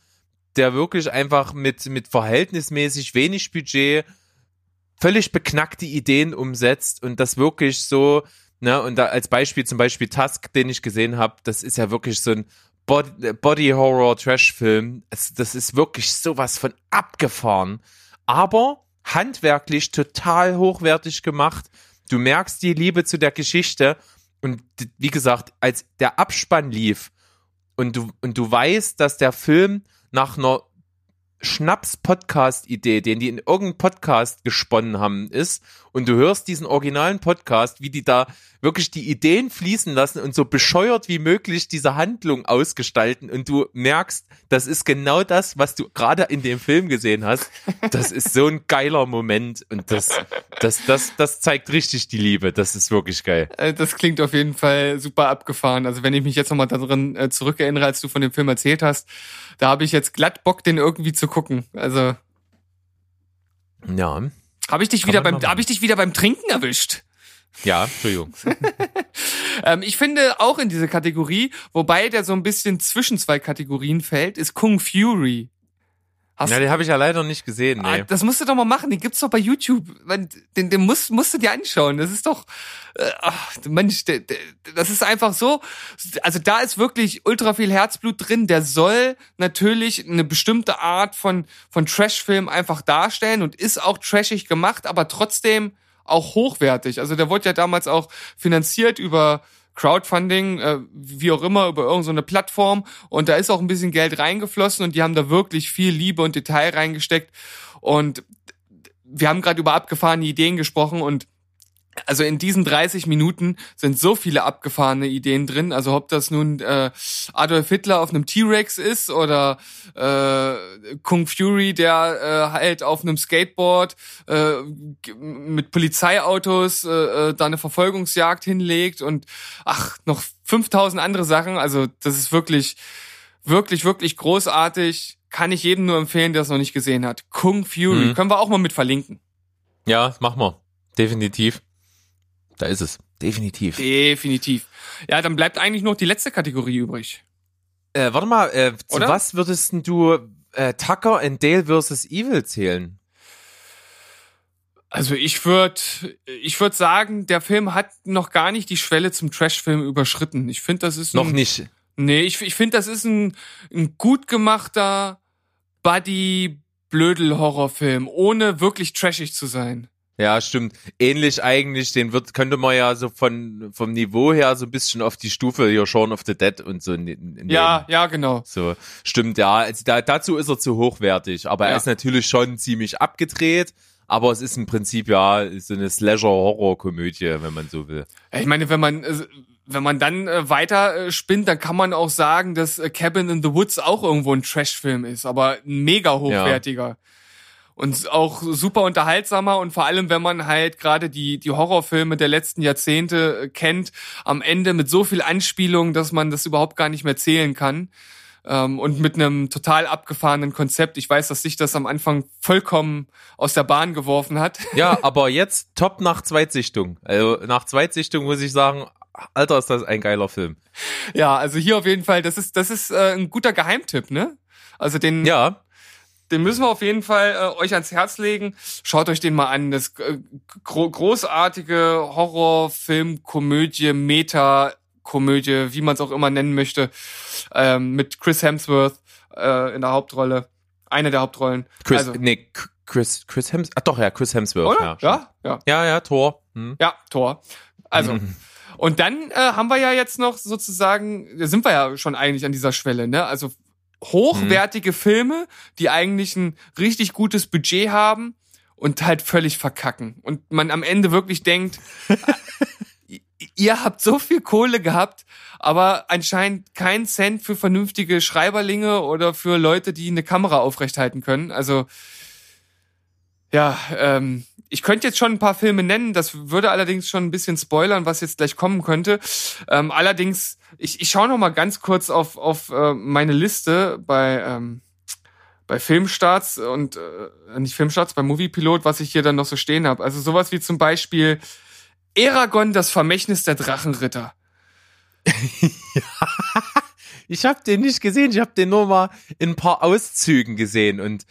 der wirklich einfach mit, mit verhältnismäßig wenig Budget völlig beknackte Ideen umsetzt und das wirklich so, ne, und da als Beispiel zum Beispiel Tusk, den ich gesehen habe, das ist ja wirklich so ein Body, Horror Trash Film. Es, das ist wirklich sowas von abgefahren, aber handwerklich total hochwertig gemacht. Du merkst die Liebe zu der Geschichte und wie gesagt, als der Abspann lief und du, und du weißt, dass der Film nach einer Schnaps-Podcast-Idee, den die in irgendeinem Podcast gesponnen haben, ist und du hörst diesen originalen Podcast, wie die da wirklich die Ideen fließen lassen und so bescheuert wie möglich diese Handlung ausgestalten und du merkst, das ist genau das, was du gerade in dem Film gesehen hast. Das ist so ein geiler Moment und das, das, das, das zeigt richtig die Liebe. Das ist wirklich geil. Äh, Das klingt auf jeden Fall super abgefahren. Also wenn ich mich jetzt nochmal daran äh, zurückerinnere, als du von dem Film erzählt hast, da habe ich jetzt glatt Bock, den irgendwie zu gucken. Also Ja. habe ich dich Kann wieder beim habe ich dich wieder beim Trinken erwischt. Ja, Entschuldigung. Ähm, ich finde auch in diese Kategorie, wobei der so ein bisschen zwischen zwei Kategorien fällt, ist Kung Fury. Hast Ja, den habe ich ja leider nicht gesehen. Ah, Nee. das musst du doch mal machen, den gibt's doch bei YouTube. Den, den musst, musst du dir anschauen. Das ist doch, äh, ach, Mensch, der, der, das ist einfach so. Also da ist wirklich ultra viel Herzblut drin. Der soll natürlich eine bestimmte Art von, von Trashfilm einfach darstellen und ist auch trashig gemacht, aber trotzdem auch hochwertig. Also der wurde ja damals auch finanziert über Crowdfunding, äh, wie auch immer, über irgendeine Plattform. Und da ist auch ein bisschen Geld reingeflossen und die haben da wirklich viel Liebe und Detail reingesteckt. Und wir haben gerade über abgefahrene Ideen gesprochen und also in diesen 30 Minuten sind so viele abgefahrene Ideen drin. Also ob das nun äh, Adolf Hitler auf einem T-Rex ist oder äh, Kung Fury, der äh, halt auf einem Skateboard äh, mit Polizeiautos äh, äh, da eine Verfolgungsjagd hinlegt und ach, noch 5000 andere Sachen. Also das ist wirklich, wirklich, wirklich großartig. Kann ich jedem nur empfehlen, der es noch nicht gesehen hat. Kung Fury. Mhm. Können wir auch mal mit verlinken. Ja, machen wir. Definitiv. Da ist es. Definitiv. Definitiv. Ja, dann bleibt eigentlich noch die letzte Kategorie übrig. Äh, warte mal, äh, zu Oder? was würdest du äh, Tucker and Dale vs. Evil zählen? Also ich würde ich würd sagen, der Film hat noch gar nicht die Schwelle zum Trashfilm überschritten. Ich finde, das ist ein, Noch nicht. Nee, ich, ich finde, das ist ein, ein gut gemachter Buddy Blödel Horrorfilm, ohne wirklich trashig zu sein. Ja, stimmt. Ähnlich eigentlich, den wird, könnte man ja so von, vom Niveau her so ein bisschen auf die Stufe hier Shaun of the Dead und so nehmen. Ja, ja, genau. So, stimmt, ja. Also da, dazu ist er zu hochwertig, aber er Ja. ist natürlich schon ziemlich abgedreht, aber es ist im Prinzip ja so eine Slasher-Horror-Komödie, wenn man so will. Ja, Ich meine, wenn man äh, wenn man dann äh, weiter äh, spinnt, dann kann man auch sagen, dass äh, Cabin in the Woods auch irgendwo ein Trashfilm ist, aber ein mega hochwertiger. Und auch super unterhaltsamer und vor allem, wenn man halt gerade die, die Horrorfilme der letzten Jahrzehnte äh, kennt, am Ende mit so viel Anspielung, dass man das überhaupt gar nicht mehr zählen kann. Ähm, und mit einem total abgefahrenen Konzept. Ich weiß, dass sich das am Anfang vollkommen aus der Bahn geworfen hat. Ja, aber jetzt top nach Zweitsichtung. Also nach Zweitsichtung muss ich sagen, Alter, ist das ein geiler Film. Ja, also hier auf jeden Fall, das ist, das ist äh, ein guter Geheimtipp, ne? Also den, Ja, den müssen wir auf jeden Fall äh, euch ans Herz legen. Schaut euch den mal an. Das äh, gro großartige Horrorfilm, Komödie, Meta-Komödie, wie man es auch immer nennen möchte, ähm, mit Chris Hemsworth äh, in der Hauptrolle. Eine der Hauptrollen. Chris, also, nee, Chris, Chris Hemsworth, ach doch, ja, Chris Hemsworth. oder? Ja, Ja, ja. ja, ja, Tor. Hm. Ja, Tor. Also, und dann äh, haben wir ja jetzt noch sozusagen, da sind wir ja schon eigentlich an dieser Schwelle, ne? Also hochwertige Mhm. Filme, die eigentlich ein richtig gutes Budget haben und halt völlig verkacken. Und man am Ende wirklich denkt, ihr habt so viel Kohle gehabt, aber anscheinend keinen Cent für vernünftige Schreiberlinge oder für Leute, die eine Kamera aufrechthalten können. Also ja, ähm, ich könnte jetzt schon ein paar Filme nennen, das würde allerdings schon ein bisschen spoilern, was jetzt gleich kommen könnte. Ähm, allerdings, ich, ich schaue noch mal ganz kurz auf, auf äh, meine Liste bei, ähm, bei Filmstarts und äh, nicht Filmstarts, bei Moviepilot, was ich hier dann noch so stehen habe. Also sowas wie zum Beispiel Eragon, das Vermächtnis der Drachenritter. Ich habe den nicht gesehen, ich habe den nur mal in ein paar Auszügen gesehen und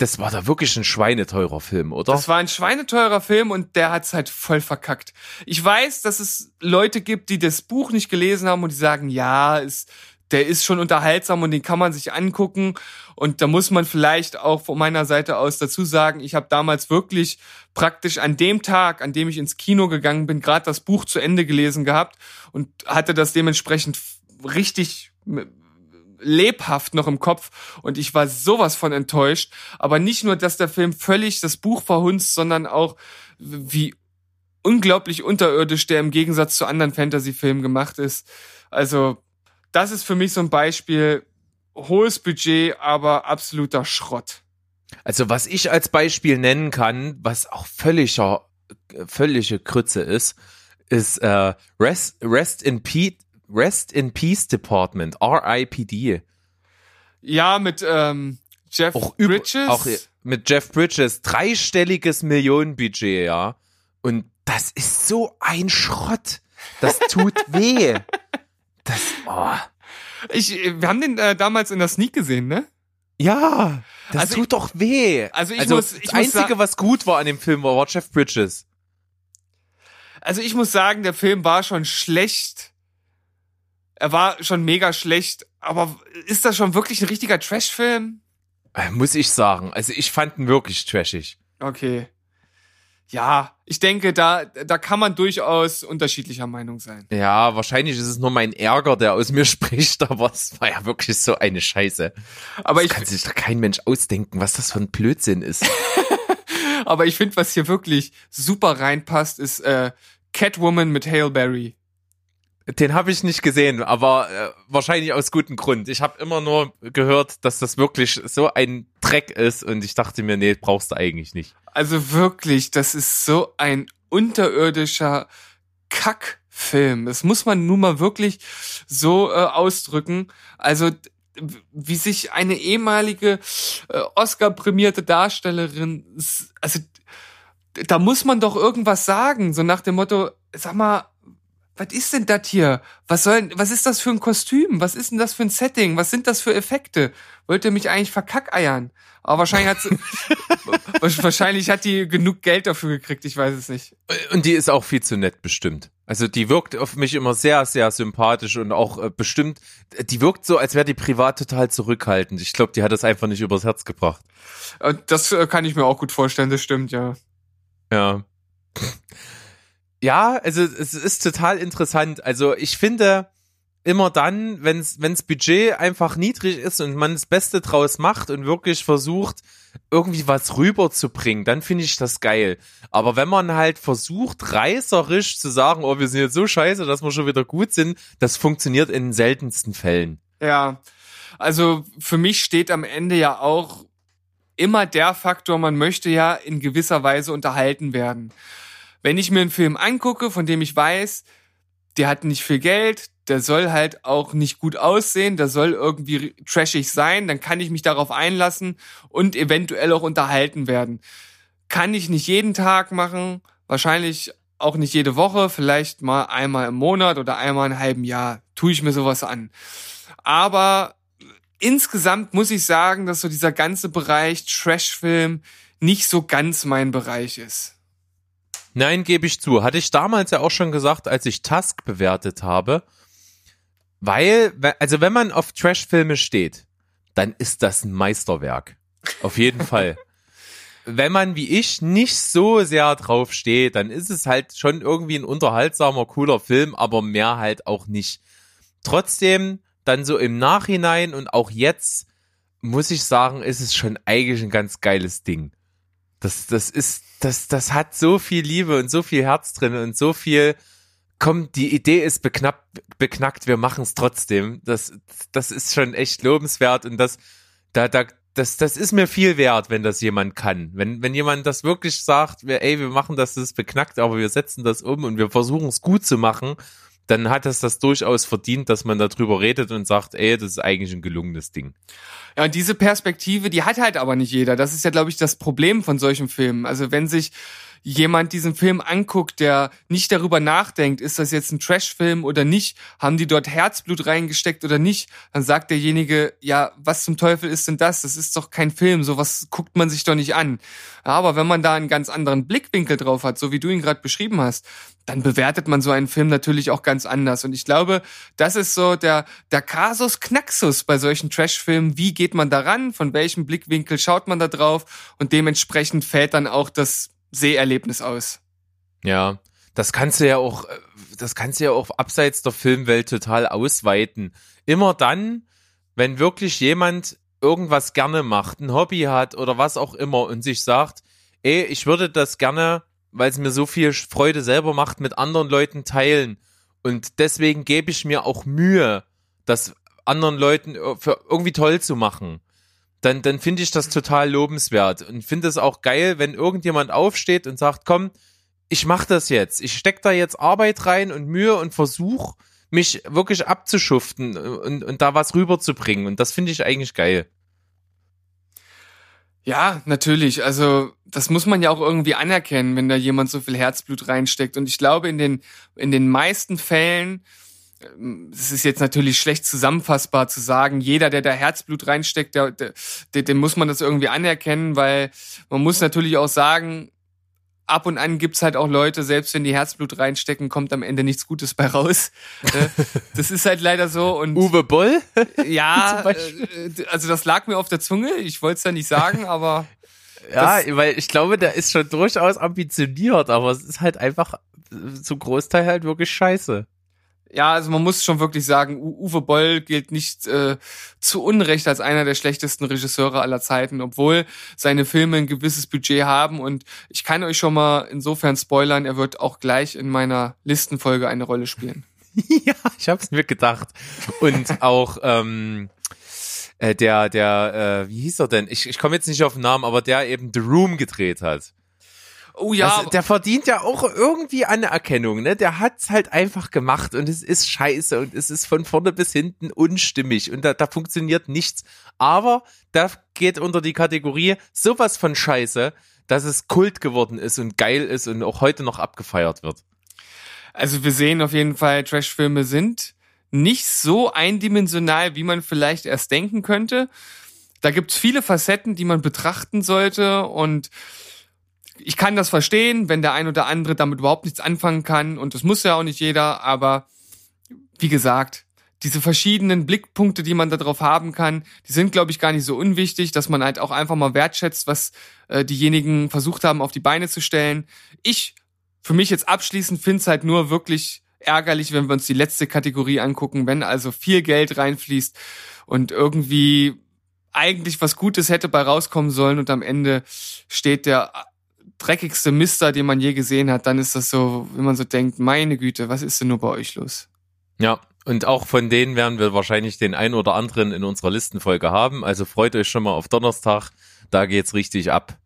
das war da wirklich ein schweineteurer Film, oder? Das war ein schweineteurer Film und der hat's halt voll verkackt. Ich weiß, dass es Leute gibt, die das Buch nicht gelesen haben und die sagen, ja, ist, der ist schon unterhaltsam und den kann man sich angucken. Und da muss man vielleicht auch von meiner Seite aus dazu sagen, ich habe damals wirklich praktisch an dem Tag, an dem ich ins Kino gegangen bin, gerade das Buch zu Ende gelesen gehabt und hatte das dementsprechend richtig lebhaft noch im Kopf und ich war sowas von enttäuscht. Aber nicht nur, dass der Film völlig das Buch verhunzt, sondern auch wie unglaublich unterirdisch der im Gegensatz zu anderen Fantasy-Filmen gemacht ist. Also das ist für mich so ein Beispiel. Hohes Budget, aber absoluter Schrott. Also was ich als Beispiel nennen kann, was auch völliger, völlige Krütze ist, ist äh, Rest, Rest in Peace. Rest in Peace Department, RIPD. Ja, mit ähm, Jeff Auch, Bridges. auch mit Jeff Bridges, dreistelliges Millionenbudget, ja. Und das ist so ein Schrott. Das tut weh. Das, oh. ich, wir haben den äh, damals in der Sneak gesehen, ne? Ja, das Also tut ich- doch weh. also ich muss- ich das muss Einzige, was gut war an dem Film, war, war Jeff Bridges. Also ich muss sagen, der Film war schon schlecht. Er war schon mega schlecht. Aber ist das schon wirklich ein richtiger Trash-Film? Äh, Muss ich sagen. Also ich fand ihn wirklich trashig. Okay. Ja, ich denke, da, da kann man durchaus unterschiedlicher Meinung sein. Ja, wahrscheinlich ist es nur mein Ärger, der aus mir spricht, aber es war ja wirklich so eine Scheiße. Aber das ich, kann sich doch kein Mensch ausdenken, was das für ein Blödsinn ist. aber ich finde, was hier wirklich super reinpasst, ist äh, Catwoman mit Hail Berry. Den habe ich nicht gesehen, aber äh, wahrscheinlich aus gutem Grund. Ich habe immer nur gehört, dass das wirklich so ein Dreck ist und ich dachte mir, nee, brauchst du eigentlich nicht. Also wirklich, das ist so ein unterirdischer Kackfilm. Das muss man nun mal wirklich so äh, ausdrücken. Also wie sich eine ehemalige äh, Oscar-prämierte Darstellerin, also da muss man doch irgendwas sagen, so nach dem Motto, sag mal, was ist denn das hier? Was soll, was ist das für ein Kostüm? Was ist denn das für ein Setting? Was sind das für Effekte? Wollt ihr mich eigentlich verkackeiern? Aber wahrscheinlich hat sie, wahrscheinlich hat die genug Geld dafür gekriegt, ich weiß es nicht. Und die ist auch viel zu nett bestimmt. Also die wirkt auf mich immer sehr, sehr sympathisch und auch äh, bestimmt, die wirkt so, als wäre die privat total zurückhaltend. Ich glaube, die hat das einfach nicht übers Herz gebracht. Und Das äh, kann ich mir auch gut vorstellen, das stimmt, ja. Ja. Ja, also es ist total interessant. Also ich finde immer dann, wenn's wenn's Budget einfach niedrig ist und man das Beste draus macht und wirklich versucht, irgendwie was rüberzubringen, dann finde ich das geil. Aber wenn man halt versucht, reißerisch zu sagen, oh, wir sind jetzt so scheiße, dass wir schon wieder gut sind, das funktioniert in den seltensten Fällen. Ja. Also für mich steht am Ende ja auch immer der Faktor, man möchte ja in gewisser Weise unterhalten werden. Wenn ich mir einen Film angucke, von dem ich weiß, der hat nicht viel Geld, der soll halt auch nicht gut aussehen, der soll irgendwie trashig sein, dann kann ich mich darauf einlassen und eventuell auch unterhalten werden. Kann ich nicht jeden Tag machen, wahrscheinlich auch nicht jede Woche, vielleicht mal einmal im Monat oder einmal im halben Jahr tue ich mir sowas an. Aber insgesamt muss ich sagen, dass so dieser ganze Bereich Trashfilm nicht so ganz mein Bereich ist. Nein, gebe ich zu. Hatte ich damals ja auch schon gesagt, als ich Tusk bewertet habe. Weil, also wenn man auf Trashfilme steht, dann ist das ein Meisterwerk. Auf jeden Fall. Wenn man wie ich nicht so sehr drauf steht, dann ist es halt schon irgendwie ein unterhaltsamer, cooler Film, aber mehr halt auch nicht. Trotzdem, dann so im Nachhinein und auch jetzt, muss ich sagen, ist es schon eigentlich ein ganz geiles Ding. Das, das ist, das, das hat so viel Liebe und so viel Herz drin und so viel, komm, die Idee ist beknackt, beknackt wir machen es trotzdem. Das, das ist schon echt lobenswert und das, da, da, das, das ist mir viel wert, wenn das jemand kann. Wenn, wenn jemand das wirklich sagt, ey, wir machen das, das ist beknackt, aber wir setzen das um und wir versuchen es gut zu machen, dann hat es das durchaus verdient, dass man darüber redet und sagt, ey, das ist eigentlich ein gelungenes Ding. Ja, und diese Perspektive, die hat halt aber nicht jeder. Das ist ja, glaube ich, das Problem von solchen Filmen. Also wenn sich jemand diesen Film anguckt, der nicht darüber nachdenkt, ist das jetzt ein Trashfilm oder nicht, haben die dort Herzblut reingesteckt oder nicht, dann sagt derjenige, ja, was zum Teufel ist denn das? Das ist doch kein Film, sowas guckt man sich doch nicht an. Aber wenn man da einen ganz anderen Blickwinkel drauf hat, so wie du ihn gerade beschrieben hast, dann bewertet man so einen Film natürlich auch ganz anders. Und ich glaube, das ist so der, der Kasus Knaxus bei solchen Trashfilmen. Wie geht man daran? Von welchem Blickwinkel schaut man da drauf? Und dementsprechend fällt dann auch das Seherlebnis aus. Ja, das kannst du ja auch, äh, das kannst du ja auch abseits der Filmwelt total ausweiten. Immer dann, wenn wirklich jemand irgendwas gerne macht, ein Hobby hat oder was auch immer und sich sagt, ey, ich würde das gerne, weil es mir so viel Freude selber macht, mit anderen Leuten teilen. Und deswegen gebe ich mir auch Mühe, das anderen Leuten äh, irgendwie toll zu machen dann, dann finde ich das total lobenswert und finde es auch geil, wenn irgendjemand aufsteht und sagt, komm, ich mache das jetzt. Ich steck da jetzt Arbeit rein und Mühe und versuch mich wirklich abzuschuften und, und da was rüberzubringen. Und das finde ich eigentlich geil. Ja, natürlich. Also das muss man ja auch irgendwie anerkennen, wenn da jemand so viel Herzblut reinsteckt. Und ich glaube, in den, in den meisten Fällen es ist jetzt natürlich schlecht zusammenfassbar zu sagen, jeder, der da Herzblut reinsteckt, der, der, dem muss man das irgendwie anerkennen, weil man muss natürlich auch sagen, ab und an gibt's halt auch Leute, selbst wenn die Herzblut reinstecken, kommt am Ende nichts Gutes bei raus. Äh, das ist halt leider so. Und Uwe Boll? Ja, äh, also das lag mir auf der Zunge. Ich wollte es ja nicht sagen, aber. Ja, weil ich glaube, der ist schon durchaus ambitioniert, aber es ist halt einfach zum Großteil halt wirklich scheiße ja, also man muss schon wirklich sagen, Uwe Boll gilt nicht äh, zu Unrecht als einer der schlechtesten Regisseure aller Zeiten, obwohl seine Filme ein gewisses Budget haben und ich kann euch schon mal insofern spoilern, er wird auch gleich in meiner Listenfolge eine Rolle spielen. ja, ich habe es mir gedacht. Und auch ähm, äh, der, der, äh, wie hieß er denn? Ich, ich komme jetzt nicht auf den Namen, aber der eben The Room gedreht hat. Oh ja. Also, der verdient ja auch irgendwie Anerkennung, ne? Der hat's halt einfach gemacht und es ist scheiße und es ist von vorne bis hinten unstimmig und da, da funktioniert nichts. Aber da geht unter die Kategorie sowas von scheiße, dass es Kult geworden ist und geil ist und auch heute noch abgefeiert wird. Also wir sehen auf jeden Fall, Trashfilme sind nicht so eindimensional, wie man vielleicht erst denken könnte. Da gibt's viele Facetten, die man betrachten sollte und ich kann das verstehen, wenn der ein oder andere damit überhaupt nichts anfangen kann und das muss ja auch nicht jeder, aber wie gesagt, diese verschiedenen Blickpunkte, die man darauf haben kann, die sind, glaube ich, gar nicht so unwichtig, dass man halt auch einfach mal wertschätzt, was äh, diejenigen versucht haben, auf die Beine zu stellen. Ich, für mich jetzt abschließend, finde es halt nur wirklich ärgerlich, wenn wir uns die letzte Kategorie angucken, wenn also viel Geld reinfließt und irgendwie eigentlich was Gutes hätte bei rauskommen sollen und am Ende steht der dreckigste Mister, den man je gesehen hat, dann ist das so, wenn man so denkt, meine Güte, was ist denn nur bei euch los? Ja, und auch von denen werden wir wahrscheinlich den ein oder anderen in unserer Listenfolge haben. Also freut euch schon mal auf Donnerstag, da geht's richtig ab.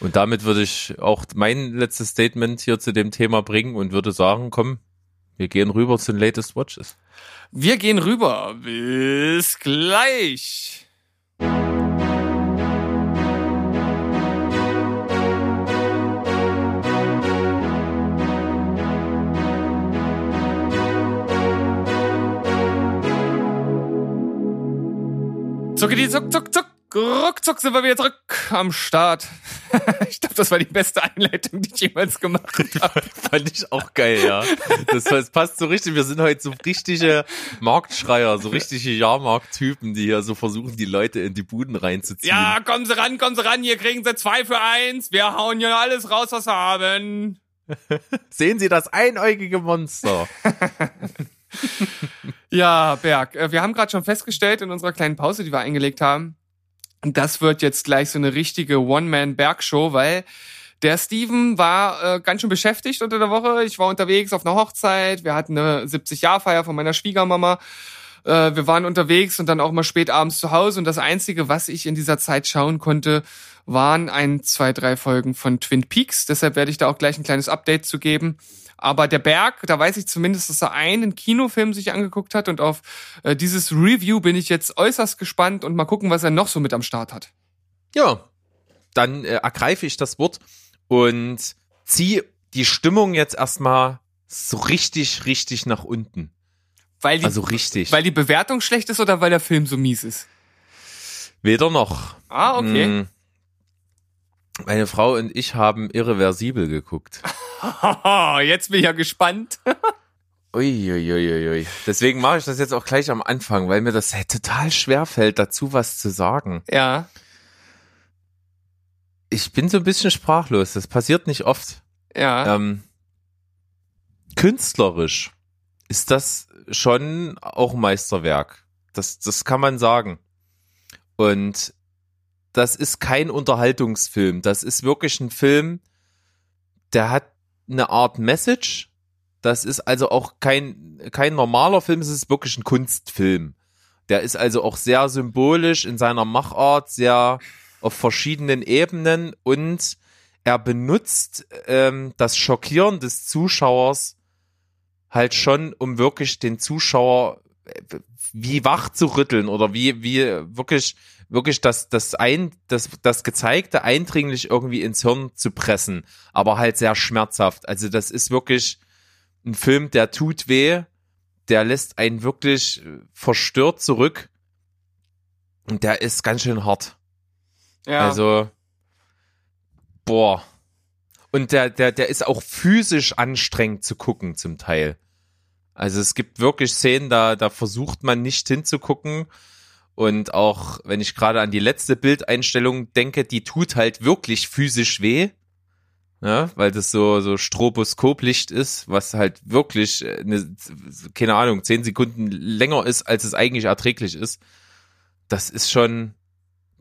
Und damit würde ich auch mein letztes Statement hier zu dem Thema bringen und würde sagen, komm, wir gehen rüber zu den Latest Watches. Wir gehen rüber. Bis gleich. Zuckidi, zuck, zuck, zuck. Ruckzuck sind wir wieder zurück am Start. ich glaube, das war die beste Einleitung, die ich jemals gemacht habe. Fand ich auch geil, ja. Das, das passt so richtig. Wir sind heute so richtige Marktschreier, so richtige Jahrmarkttypen, die hier so versuchen, die Leute in die Buden reinzuziehen. Ja, kommen Sie ran, kommen Sie ran. Hier kriegen Sie zwei für eins. Wir hauen hier alles raus, was wir haben. Sehen Sie das einäugige Monster? Ja, Berg, äh, wir haben gerade schon festgestellt in unserer kleinen Pause, die wir eingelegt haben, das wird jetzt gleich so eine richtige One-Man-Bergshow, weil der Steven war äh, ganz schön beschäftigt unter der Woche. Ich war unterwegs auf einer Hochzeit. Wir hatten eine 70-Jahr-Feier von meiner Schwiegermama. Äh, wir waren unterwegs und dann auch mal spät abends zu Hause. Und das Einzige, was ich in dieser Zeit schauen konnte, waren ein, zwei, drei Folgen von Twin Peaks. Deshalb werde ich da auch gleich ein kleines Update zu geben. Aber der Berg, da weiß ich zumindest, dass er einen Kinofilm sich angeguckt hat und auf äh, dieses Review bin ich jetzt äußerst gespannt und mal gucken, was er noch so mit am Start hat. Ja, dann äh, ergreife ich das Wort und ziehe die Stimmung jetzt erstmal so richtig, richtig nach unten. Weil die, Also richtig. weil die Bewertung schlecht ist oder weil der Film so mies ist? Weder noch. Ah, okay. Mm. Meine Frau und ich haben irreversibel geguckt. Jetzt bin ich ja gespannt. Uiuiuiui. Deswegen mache ich das jetzt auch gleich am Anfang, weil mir das total schwer fällt, dazu was zu sagen. ja. Ich bin so ein bisschen sprachlos. Das passiert nicht oft. Ja. Ähm, künstlerisch ist das schon auch ein Meisterwerk. Das, das kann man sagen. Und das ist kein Unterhaltungsfilm. Das ist wirklich ein Film, der hat eine Art Message. Das ist also auch kein, kein normaler Film, es ist wirklich ein Kunstfilm. Der ist also auch sehr symbolisch in seiner Machart, sehr auf verschiedenen Ebenen und er benutzt ähm, das Schockieren des Zuschauers halt schon, um wirklich den Zuschauer äh, wie wach zu rütteln oder wie, wie wirklich, wirklich das, das ein, das, das Gezeigte eindringlich irgendwie ins Hirn zu pressen, aber halt sehr schmerzhaft. Also das ist wirklich ein Film, der tut weh, der lässt einen wirklich verstört zurück und der ist ganz schön hart. ja. Also, boah. Und der, der, der ist auch physisch anstrengend zu gucken zum Teil. Also es gibt wirklich Szenen, da, da versucht man nicht hinzugucken. Und auch wenn ich gerade an die letzte Bildeinstellung denke, die tut halt wirklich physisch weh. Ja, weil das so, so Stroboskoplicht ist, was halt wirklich, äh, eine, keine Ahnung, zehn Sekunden länger ist, als es eigentlich erträglich ist. Das ist schon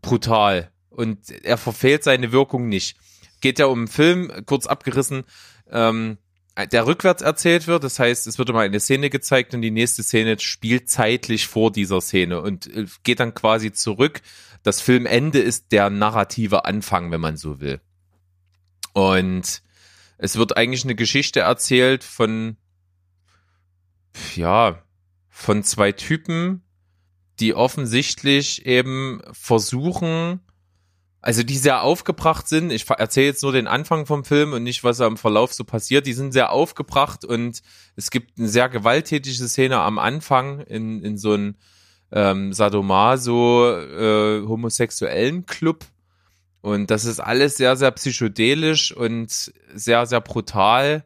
brutal. Und er verfehlt seine Wirkung nicht. Geht ja um einen Film, kurz abgerissen, ähm, der rückwärts erzählt wird. Das heißt, es wird immer eine Szene gezeigt und die nächste Szene spielt zeitlich vor dieser Szene und äh, geht dann quasi zurück. Das Filmende ist der narrative Anfang, wenn man so will. Und es wird eigentlich eine Geschichte erzählt von, ja, von zwei Typen, die offensichtlich eben versuchen, also die sehr aufgebracht sind. Ich erzähle jetzt nur den Anfang vom Film und nicht, was am Verlauf so passiert. Die sind sehr aufgebracht und es gibt eine sehr gewalttätige Szene am Anfang in, in so einem ähm, Sadomaso äh, homosexuellen Club. Und das ist alles sehr, sehr psychedelisch und sehr, sehr brutal.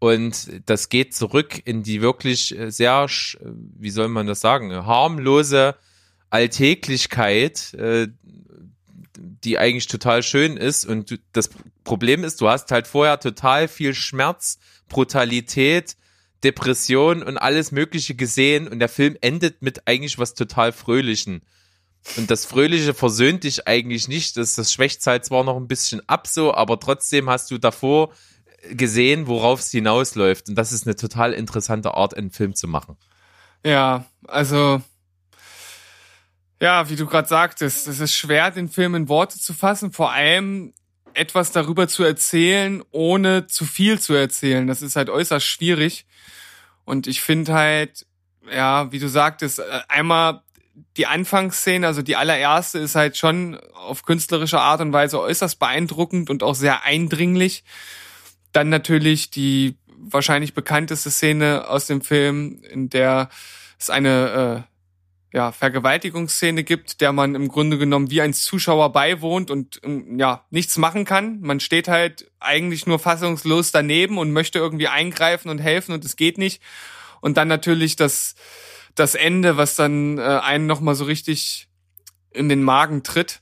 Und das geht zurück in die wirklich äh, sehr, wie soll man das sagen, harmlose Alltäglichkeit, äh, die eigentlich total schön ist. Und du, das Problem ist, du hast halt vorher total viel Schmerz, Brutalität, Depression und alles Mögliche gesehen. Und der Film endet mit eigentlich was total Fröhlichen. Und das Fröhliche versöhnt dich eigentlich nicht. Das, das schwächt halt zwar noch ein bisschen ab so, aber trotzdem hast du davor gesehen, worauf es hinausläuft. Und das ist eine total interessante Art, einen Film zu machen. Ja, also ja, wie du gerade sagtest, es ist schwer, den Film in Worte zu fassen, vor allem etwas darüber zu erzählen, ohne zu viel zu erzählen. Das ist halt äußerst schwierig. Und ich finde halt, ja, wie du sagtest, äh, einmal die Anfangsszene, also die allererste, ist halt schon auf künstlerische Art und Weise äußerst beeindruckend und auch sehr eindringlich. Dann natürlich die wahrscheinlich bekannteste Szene aus dem Film, in der es eine ja, Vergewaltigungsszene gibt, der man im Grunde genommen wie ein Zuschauer beiwohnt und ähm, ja, nichts machen kann. Man steht halt eigentlich nur fassungslos daneben und möchte irgendwie eingreifen und helfen und es geht nicht. Und dann natürlich das, das Ende, was dann äh, einen nochmal so richtig in den Magen tritt.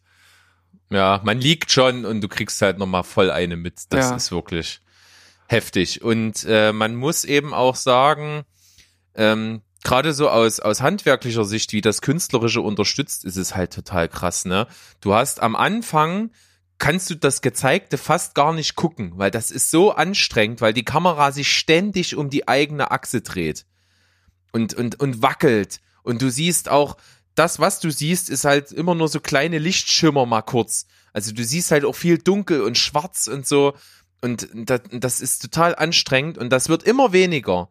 Ja, man liegt schon und du kriegst halt nochmal voll eine mit. Das Ja. ist wirklich heftig. Und äh, man muss eben auch sagen, ähm, gerade so aus, aus handwerklicher Sicht, wie das Künstlerische unterstützt, ist es halt total krass, ne? Du hast am Anfang kannst du das Gezeigte fast gar nicht gucken, weil das ist so anstrengend, weil die Kamera sich ständig um die eigene Achse dreht und, und, und wackelt. Und du siehst auch, das, was du siehst, ist halt immer nur so kleine Lichtschimmer mal kurz. Also du siehst halt auch viel dunkel und schwarz und so. Und das, das ist total anstrengend und das wird immer weniger.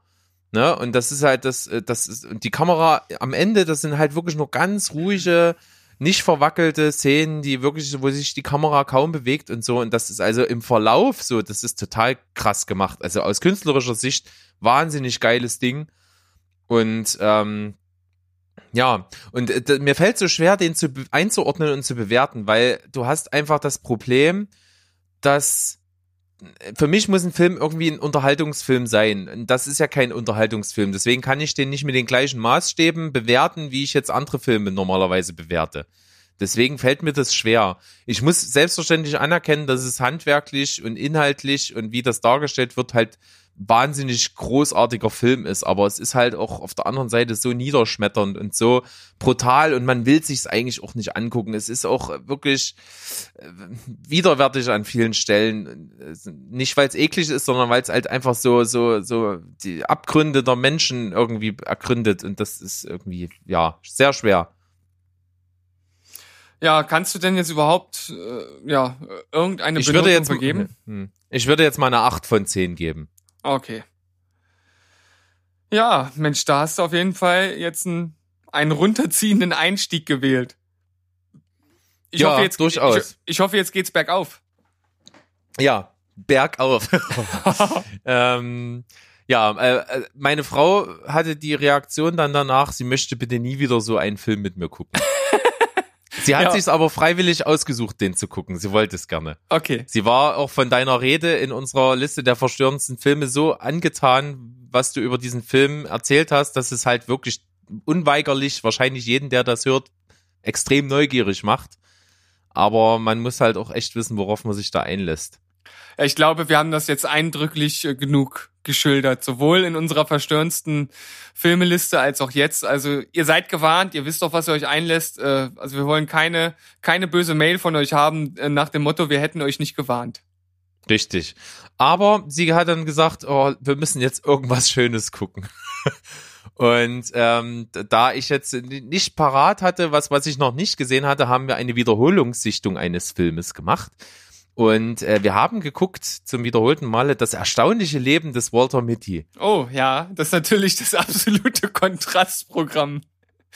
Ne? Und das ist halt das, äh, das ist, und die Kamera am Ende, das sind halt wirklich nur ganz ruhige, nicht verwackelte Szenen, die wirklich, wo sich die Kamera kaum bewegt und so. Und das ist also im Verlauf so, das ist total krass gemacht. Also aus künstlerischer Sicht wahnsinnig geiles Ding. Und ähm, ja, und äh, mir fällt so schwer, den zu einzuordnen und zu bewerten, weil du hast einfach das Problem, dass für mich muss ein Film irgendwie ein Unterhaltungsfilm sein. Das ist ja kein Unterhaltungsfilm. Deswegen kann ich den nicht mit den gleichen Maßstäben bewerten, wie ich jetzt andere Filme normalerweise bewerte. Deswegen fällt mir das schwer. Ich muss selbstverständlich anerkennen, dass es handwerklich und inhaltlich und wie das dargestellt wird, halt wahnsinnig großartiger Film ist, aber es ist halt auch auf der anderen Seite so niederschmetternd und so brutal und man will sich's eigentlich auch nicht angucken. Es ist auch wirklich äh, widerwärtig an vielen Stellen, nicht weil es eklig ist, sondern weil es halt einfach so so so die Abgründe der Menschen irgendwie ergründet und das ist irgendwie ja sehr schwer. Ja, kannst du denn jetzt überhaupt äh, ja irgendeine Ich Benotung würde jetzt vergeben? Ich würde jetzt mal eine 8 von 10 geben. Okay. Ja, Mensch, da hast du auf jeden Fall jetzt einen, einen runterziehenden Einstieg gewählt. Ich Ja, hoffe jetzt, durchaus. Ich, ich hoffe, jetzt geht's bergauf. Ja, bergauf. ähm, ja, äh, äh, meine Frau hatte die Reaktion dann danach, sie möchte bitte nie wieder so einen Film mit mir gucken. Sie hat Ja. sich's aber freiwillig ausgesucht, den zu gucken. Sie wollte es gerne. Okay. Sie war auch von deiner Rede in unserer Liste der verstörendsten Filme so angetan, was du über diesen Film erzählt hast, dass es halt wirklich unweigerlich wahrscheinlich jeden, der das hört, extrem neugierig macht. Aber man muss halt auch echt wissen, worauf man sich da einlässt. Ich glaube, wir haben das jetzt eindrücklich äh, genug geschildert, sowohl in unserer verstörendsten Filmeliste als auch jetzt. Also ihr seid gewarnt, ihr wisst doch, was ihr euch einlässt. Äh, Also wir wollen keine keine böse Mail von euch haben äh, nach dem Motto, wir hätten euch nicht gewarnt. Richtig. Aber sie hat dann gesagt, oh, wir müssen jetzt irgendwas Schönes gucken. Und ähm, da ich jetzt nicht parat hatte, was, was ich noch nicht gesehen hatte, haben wir eine Wiederholungssichtung eines Filmes gemacht. Und äh, wir haben geguckt zum wiederholten Male das erstaunliche Leben des Walter Mitty. Oh ja, das ist natürlich das absolute Kontrastprogramm.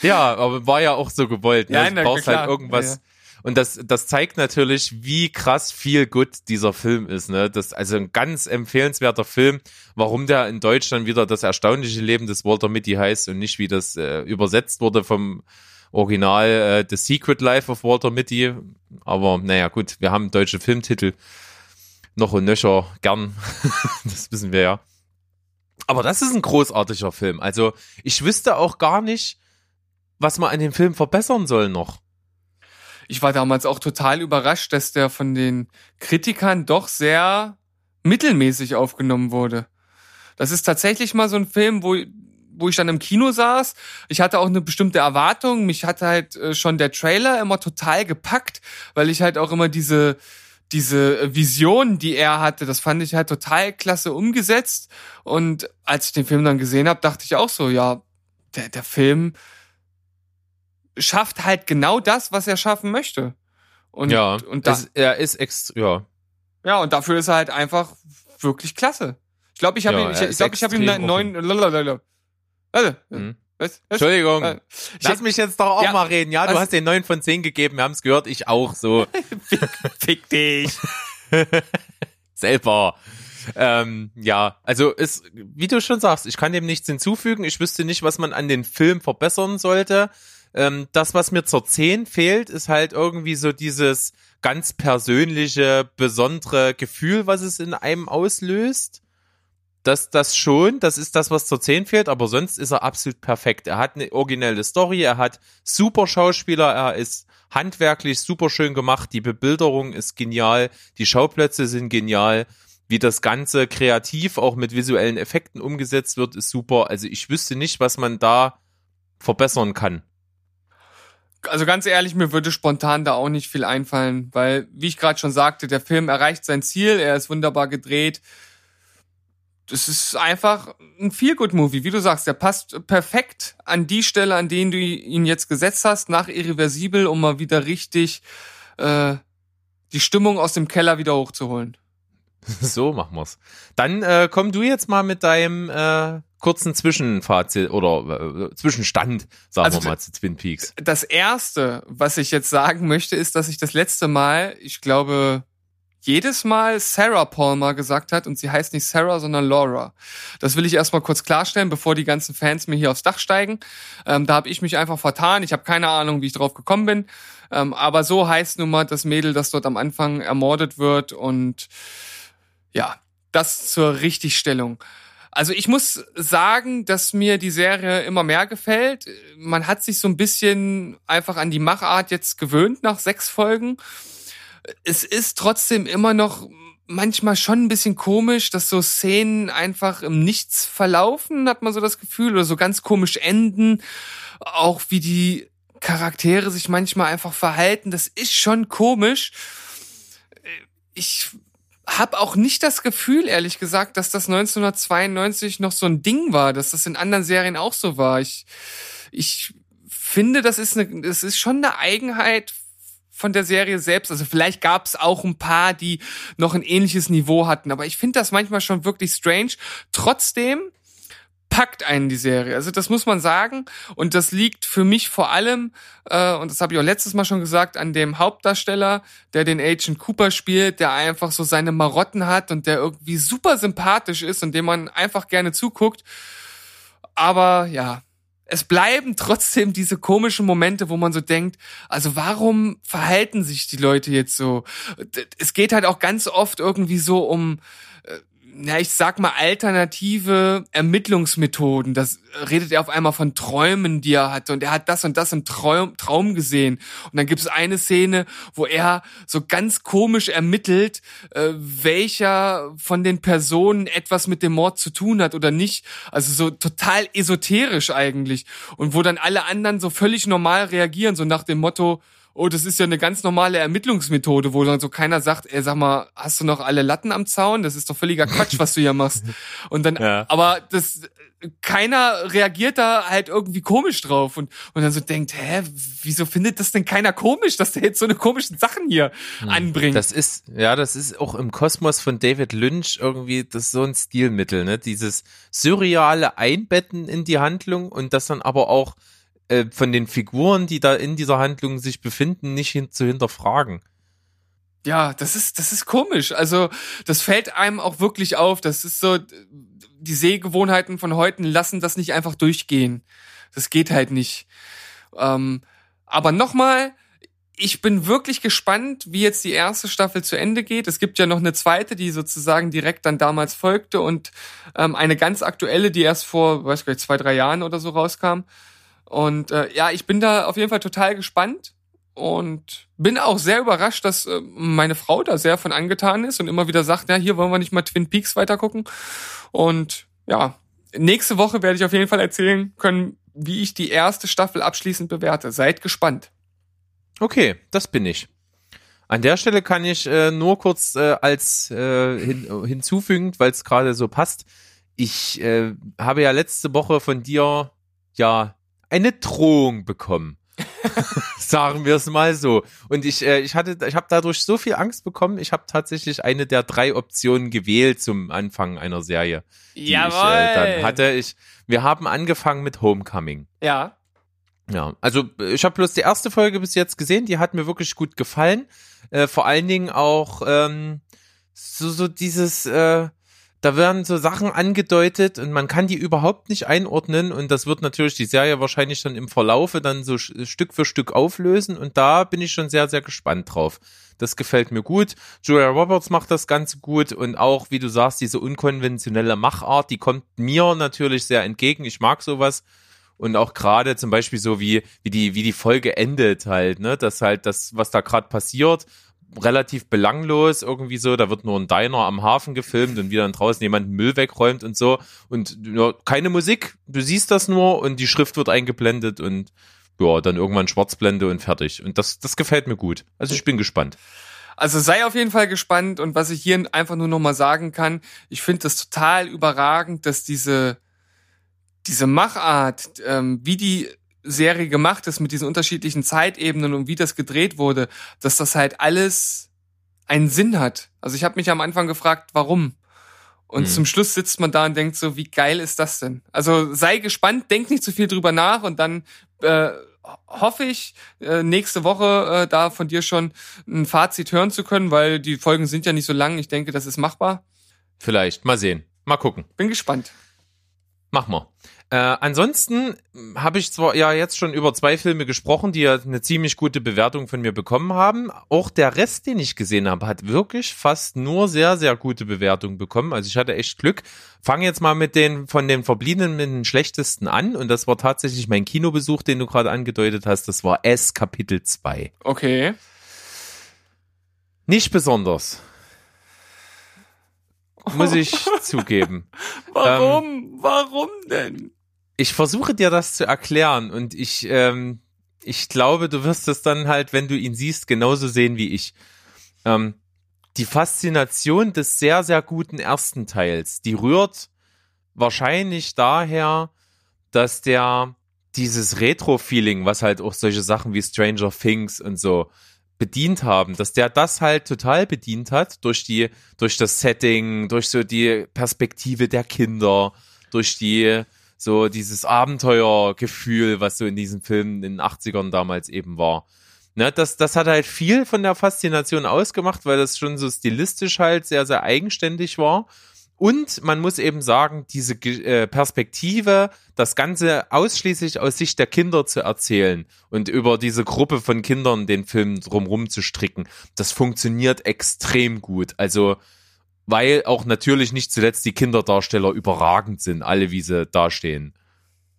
Ja, aber war ja auch so gewollt. Ne? Ja, du na, brauchst klar. halt irgendwas. Ja. Und das, das zeigt natürlich, wie krass viel gut dieser Film ist. Ne? Das also ein ganz empfehlenswerter Film. Warum der in Deutschland wieder das erstaunliche Leben des Walter Mitty heißt und nicht wie das äh, übersetzt wurde vom Original äh, The Secret Life of Walter Mitty. Aber naja, gut, wir haben deutsche Filmtitel noch und nöcher gern. das wissen wir ja. Aber das ist ein großartiger Film. Also ich wüsste auch gar nicht, was man an dem Film verbessern soll noch. Ich war damals auch total überrascht, dass der von den Kritikern doch sehr mittelmäßig aufgenommen wurde. Das ist tatsächlich mal so ein Film, wo, wo ich dann im Kino saß. Ich hatte auch eine bestimmte Erwartung. Mich hat halt äh, schon der Trailer immer total gepackt, weil ich halt auch immer diese, diese Vision, die er hatte, das fand ich halt total klasse umgesetzt. Und als ich den Film dann gesehen habe, dachte ich auch so, ja, der, der Film schafft halt genau das, was er schaffen möchte. Und, ja, und da, es, er ist ext ja. ja, und dafür ist er halt einfach wirklich klasse. Ich glaube, ich habe Ja, ihm, ich, ich glaube, ich habe ihm einen neuen. Also, Hm. was, was? Entschuldigung. Äh, Lass mich jetzt doch auch Ja. mal reden. Ja, du hast den 9 von 10 gegeben, wir haben es gehört, ich auch so. Fick dich. Selber. Ähm, ja, also ist, wie du schon sagst, ich kann dem nichts hinzufügen. Ich wüsste nicht, was man an den Film verbessern sollte. Ähm, das, was mir zur 10 fehlt, ist halt irgendwie so dieses ganz persönliche, besondere Gefühl, was es in einem auslöst. Das, das schon, das ist das, was zur 10 fehlt, aber sonst ist er absolut perfekt. Er hat eine originelle Story, er hat super Schauspieler, er ist handwerklich super schön gemacht, die Bebilderung ist genial, die Schauplätze sind genial, wie das Ganze kreativ auch mit visuellen Effekten umgesetzt wird, ist super. Also ich wüsste nicht, was man da verbessern kann. Also ganz ehrlich, mir würde spontan da auch nicht viel einfallen, weil, wie ich gerade schon sagte, der Film erreicht sein Ziel, er ist wunderbar gedreht. Das ist einfach ein Feel-Good-Movie, wie du sagst, der passt perfekt an die Stelle, an denen du ihn jetzt gesetzt hast, nach Irreversibel, um mal wieder richtig äh, die Stimmung aus dem Keller wieder hochzuholen. So machen wir's. Dann äh, komm du jetzt mal mit deinem äh, kurzen Zwischenfazit oder äh, Zwischenstand, sagen Also wir mal, zu Twin Peaks. Das erste, was ich jetzt sagen möchte, ist, dass ich das letzte Mal, ich glaube, jedes Mal Sarah Palmer gesagt hat und sie heißt nicht Sarah, sondern Laura. Das will ich erstmal kurz klarstellen, bevor die ganzen Fans mir hier aufs Dach steigen. Ähm, da habe ich mich einfach vertan. Ich habe keine Ahnung, wie ich drauf gekommen bin. Ähm, aber so heißt nun mal das Mädel, das dort am Anfang ermordet wird und ja, das zur Richtigstellung. Also ich muss sagen, dass mir die Serie immer mehr gefällt. Man hat sich so ein bisschen einfach an die Machart jetzt gewöhnt nach sechs Folgen. Es ist trotzdem immer noch manchmal schon ein bisschen komisch, dass so Szenen einfach im Nichts verlaufen, hat man so das Gefühl, oder so ganz komisch enden. Auch wie die Charaktere sich manchmal einfach verhalten, das ist schon komisch. Ich habe auch nicht das Gefühl, ehrlich gesagt, dass das 1992 noch so ein Ding war, dass das in anderen Serien auch so war. Ich, ich finde, das ist, eine, das ist schon eine Eigenheit von der Serie selbst. Also vielleicht gab es auch ein paar, die noch ein ähnliches Niveau hatten, aber ich finde das manchmal schon wirklich strange. Trotzdem packt einen die Serie. Also das muss man sagen. Und das liegt für mich vor allem, äh, und das habe ich auch letztes Mal schon gesagt, an dem Hauptdarsteller, der den Agent Cooper spielt, der einfach so seine Marotten hat und der irgendwie super sympathisch ist und dem man einfach gerne zuguckt. Aber ja, es bleiben trotzdem diese komischen Momente, wo man so denkt, also warum verhalten sich die Leute jetzt so? Es geht halt auch ganz oft irgendwie so um ja, ich sag mal, alternative Ermittlungsmethoden. Das redet er auf einmal von Träumen, die er hatte. Und er hat das und das im Traum, Traum gesehen. Und dann gibt es eine Szene, wo er so ganz komisch ermittelt, äh, welcher von den Personen etwas mit dem Mord zu tun hat oder nicht. Also so total esoterisch eigentlich. Und wo dann alle anderen so völlig normal reagieren, so nach dem Motto, oh, das ist ja eine ganz normale Ermittlungsmethode, wo dann so keiner sagt, ey, sag mal, hast du noch alle Latten am Zaun? Das ist doch völliger Quatsch, was du hier machst. Und dann, Ja. aber das, keiner reagiert da halt irgendwie komisch drauf und, und dann so denkt, hä, wieso findet das denn keiner komisch, dass der jetzt so eine komischen Sachen hier anbringt? Das ist, ja, das ist auch im Kosmos von David Lynch irgendwie, das ist so ein Stilmittel, ne? Dieses surreale Einbetten in die Handlung und das dann aber auch äh, von den Figuren, die da in dieser Handlung sich befinden, nicht hin zu hinterfragen. Ja, das ist, das ist komisch. Also, das fällt einem auch wirklich auf. Das ist so, die Sehgewohnheiten von heute lassen das nicht einfach durchgehen. Das geht halt nicht. Ähm, aber nochmal, ich bin wirklich gespannt, wie jetzt die erste Staffel zu Ende geht. Es gibt ja noch eine zweite, die sozusagen direkt dann damals folgte und ähm, eine ganz aktuelle, die erst vor, weiß gar nicht, zwei, drei Jahren oder so rauskam. Und äh, ja, ich bin da auf jeden Fall total gespannt und bin auch sehr überrascht, dass äh, meine Frau da sehr von angetan ist und immer wieder sagt, ja, hier wollen wir nicht mal Twin Peaks weitergucken. Und ja, nächste Woche werde ich auf jeden Fall erzählen können, wie ich die erste Staffel abschließend bewerte. Seid gespannt. Okay, das bin ich. An der Stelle kann ich äh, nur kurz äh, als äh, hin, hinzufügend, weil es gerade so passt. Ich äh, habe ja letzte Woche von dir ja eine Drohung bekommen. Sagen wir es mal so. Und ich, äh, ich hatte, ich habe dadurch so viel Angst bekommen. Ich habe tatsächlich eine der drei Optionen gewählt zum Anfang einer Serie, die ich äh, dann hatte. Ich, wir haben angefangen mit Homecoming. Ja. Ja, also ich habe bloß die erste Folge bis jetzt gesehen, die hat mir wirklich gut gefallen. Äh, vor allen Dingen auch ähm, so, so dieses, äh, da werden so Sachen angedeutet und man kann die überhaupt nicht einordnen und das wird natürlich die Serie wahrscheinlich dann im Verlaufe dann so Stück für Stück auflösen und da bin ich schon sehr, sehr gespannt drauf. Das gefällt mir gut. Julia Roberts macht das Ganze gut und auch, wie du sagst, diese unkonventionelle Machart, die kommt mir natürlich sehr entgegen. Ich mag sowas und auch gerade zum Beispiel so wie wie die wie die Folge endet halt, ne, dass halt das was da gerade passiert relativ belanglos irgendwie so. Da wird nur ein Diner am Hafen gefilmt und wieder draußen jemand Müll wegräumt und so. Und ja, keine Musik, du siehst das nur und die Schrift wird eingeblendet und ja, dann irgendwann Schwarzblende und fertig. Und das, das gefällt mir gut. Also ich bin gespannt. Also sei auf jeden Fall gespannt und was ich hier einfach nur nochmal sagen kann, ich finde das total überragend, dass diese, diese Machart, ähm, wie die Serie gemacht ist mit diesen unterschiedlichen Zeitebenen und wie das gedreht wurde, dass das halt alles einen Sinn hat. Also ich habe mich am Anfang gefragt, warum. Und mhm. zum Schluss sitzt man da und denkt so, wie geil ist das denn? Also sei gespannt, denk nicht zu viel drüber nach und dann äh, hoffe ich, äh, nächste Woche äh, da von dir schon ein Fazit hören zu können, weil die Folgen sind ja nicht so lang. Ich denke, das ist machbar. Vielleicht, mal sehen. Mal gucken. Bin gespannt. Mach mal. Äh, ansonsten habe ich zwar ja jetzt schon über zwei Filme gesprochen, die ja eine ziemlich gute Bewertung von mir bekommen haben. Auch der Rest, den ich gesehen habe, hat wirklich fast nur sehr, sehr gute Bewertungen bekommen. Also ich hatte echt Glück. Fange jetzt mal mit den von den verbliebenen mit den schlechtesten an. Und das war tatsächlich mein Kinobesuch, den du gerade angedeutet hast. Das war S Kapitel 2. Okay. Nicht besonders. Muss ich zugeben. Warum? Ähm, Warum denn? Ich versuche dir das zu erklären und ich, ähm, ich glaube, du wirst es dann halt, wenn du ihn siehst, genauso sehen wie ich. Ähm, die Faszination des sehr, sehr guten ersten Teils, die rührt wahrscheinlich daher, dass der dieses Retro-Feeling, was halt auch solche Sachen wie Stranger Things und so bedient haben, dass der das halt total bedient hat durch die, durch das Setting, durch so die Perspektive der Kinder, durch die, so dieses Abenteuergefühl, was so in diesen Filmen in den 80ern damals eben war. Ne, das, das hat halt viel von der Faszination ausgemacht, weil das schon so stilistisch halt sehr, sehr eigenständig war. Und man muss eben sagen, diese äh, Perspektive, das Ganze ausschließlich aus Sicht der Kinder zu erzählen und über diese Gruppe von Kindern den Film drumrum zu stricken, das funktioniert extrem gut. Also weil auch natürlich nicht zuletzt die Kinderdarsteller überragend sind, alle wie sie dastehen.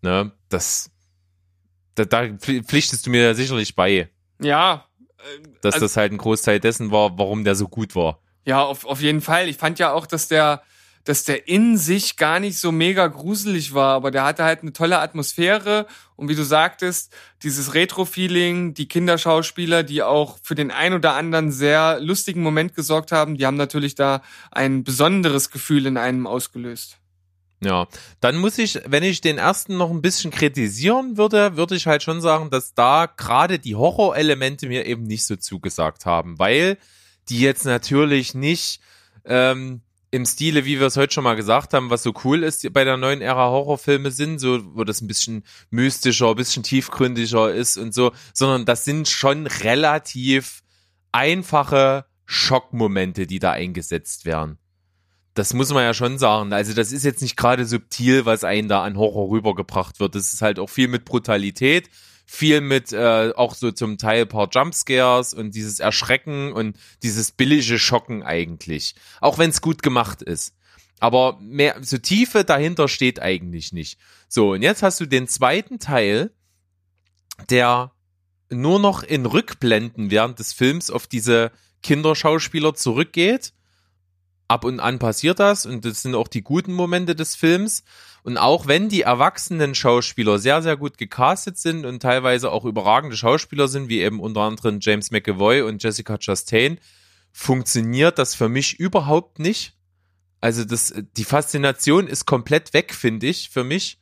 Ne, das, da, da pflichtest du mir sicherlich bei. Ja. Äh, dass also, das halt ein Großteil dessen war, warum der so gut war. Ja, auf, auf jeden Fall. Ich fand ja auch, dass der, dass der in sich gar nicht so mega gruselig war, aber der hatte halt eine tolle Atmosphäre und wie du sagtest, dieses Retro-Feeling, die Kinderschauspieler, die auch für den ein oder anderen sehr lustigen Moment gesorgt haben, die haben natürlich da ein besonderes Gefühl in einem ausgelöst. Ja, dann muss ich, wenn ich den ersten noch ein bisschen kritisieren würde, würde ich halt schon sagen, dass da gerade die Horrorelemente mir eben nicht so zugesagt haben, weil die jetzt natürlich nicht ähm, im Stile, wie wir es heute schon mal gesagt haben, was so cool ist bei der neuen Ära Horrorfilme sind, so wo das ein bisschen mystischer, ein bisschen tiefgründiger ist und so, sondern das sind schon relativ einfache Schockmomente, die da eingesetzt werden. Das muss man ja schon sagen. Also das ist jetzt nicht gerade subtil, was einen da an Horror rübergebracht wird. Das ist halt auch viel mit Brutalität viel mit äh, auch so zum Teil paar Jumpscares und dieses Erschrecken und dieses billige Schocken eigentlich. Auch wenn es gut gemacht ist. Aber mehr, so Tiefe dahinter steht eigentlich nicht. So, und jetzt hast du den zweiten Teil, der nur noch in Rückblenden während des Films auf diese Kinderschauspieler zurückgeht. Ab und an passiert das und das sind auch die guten Momente des Films. Und auch wenn die erwachsenen Schauspieler sehr, sehr gut gecastet sind und teilweise auch überragende Schauspieler sind, wie eben unter anderem James McAvoy und Jessica Chastain, funktioniert das für mich überhaupt nicht. Also das, die Faszination ist komplett weg, finde ich, für mich.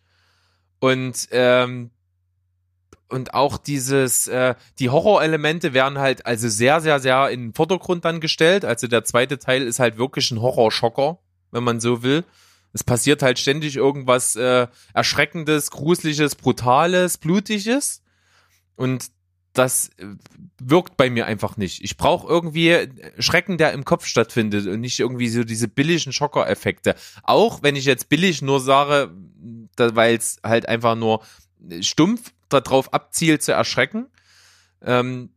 Und ähm, und auch dieses, äh, die Horrorelemente werden halt also sehr, sehr, sehr in den Vordergrund dann gestellt. Also der zweite Teil ist halt wirklich ein Horrorschocker, wenn man so will. Es passiert halt ständig irgendwas äh, Erschreckendes, Gruseliges, Brutales, Blutiges. Und das äh, wirkt bei mir einfach nicht. Ich brauche irgendwie Schrecken, der im Kopf stattfindet und nicht irgendwie so diese billigen Schocker-Effekte. Auch wenn ich jetzt billig nur sage, weil es halt einfach nur stumpf darauf abzielt zu erschrecken. Ähm,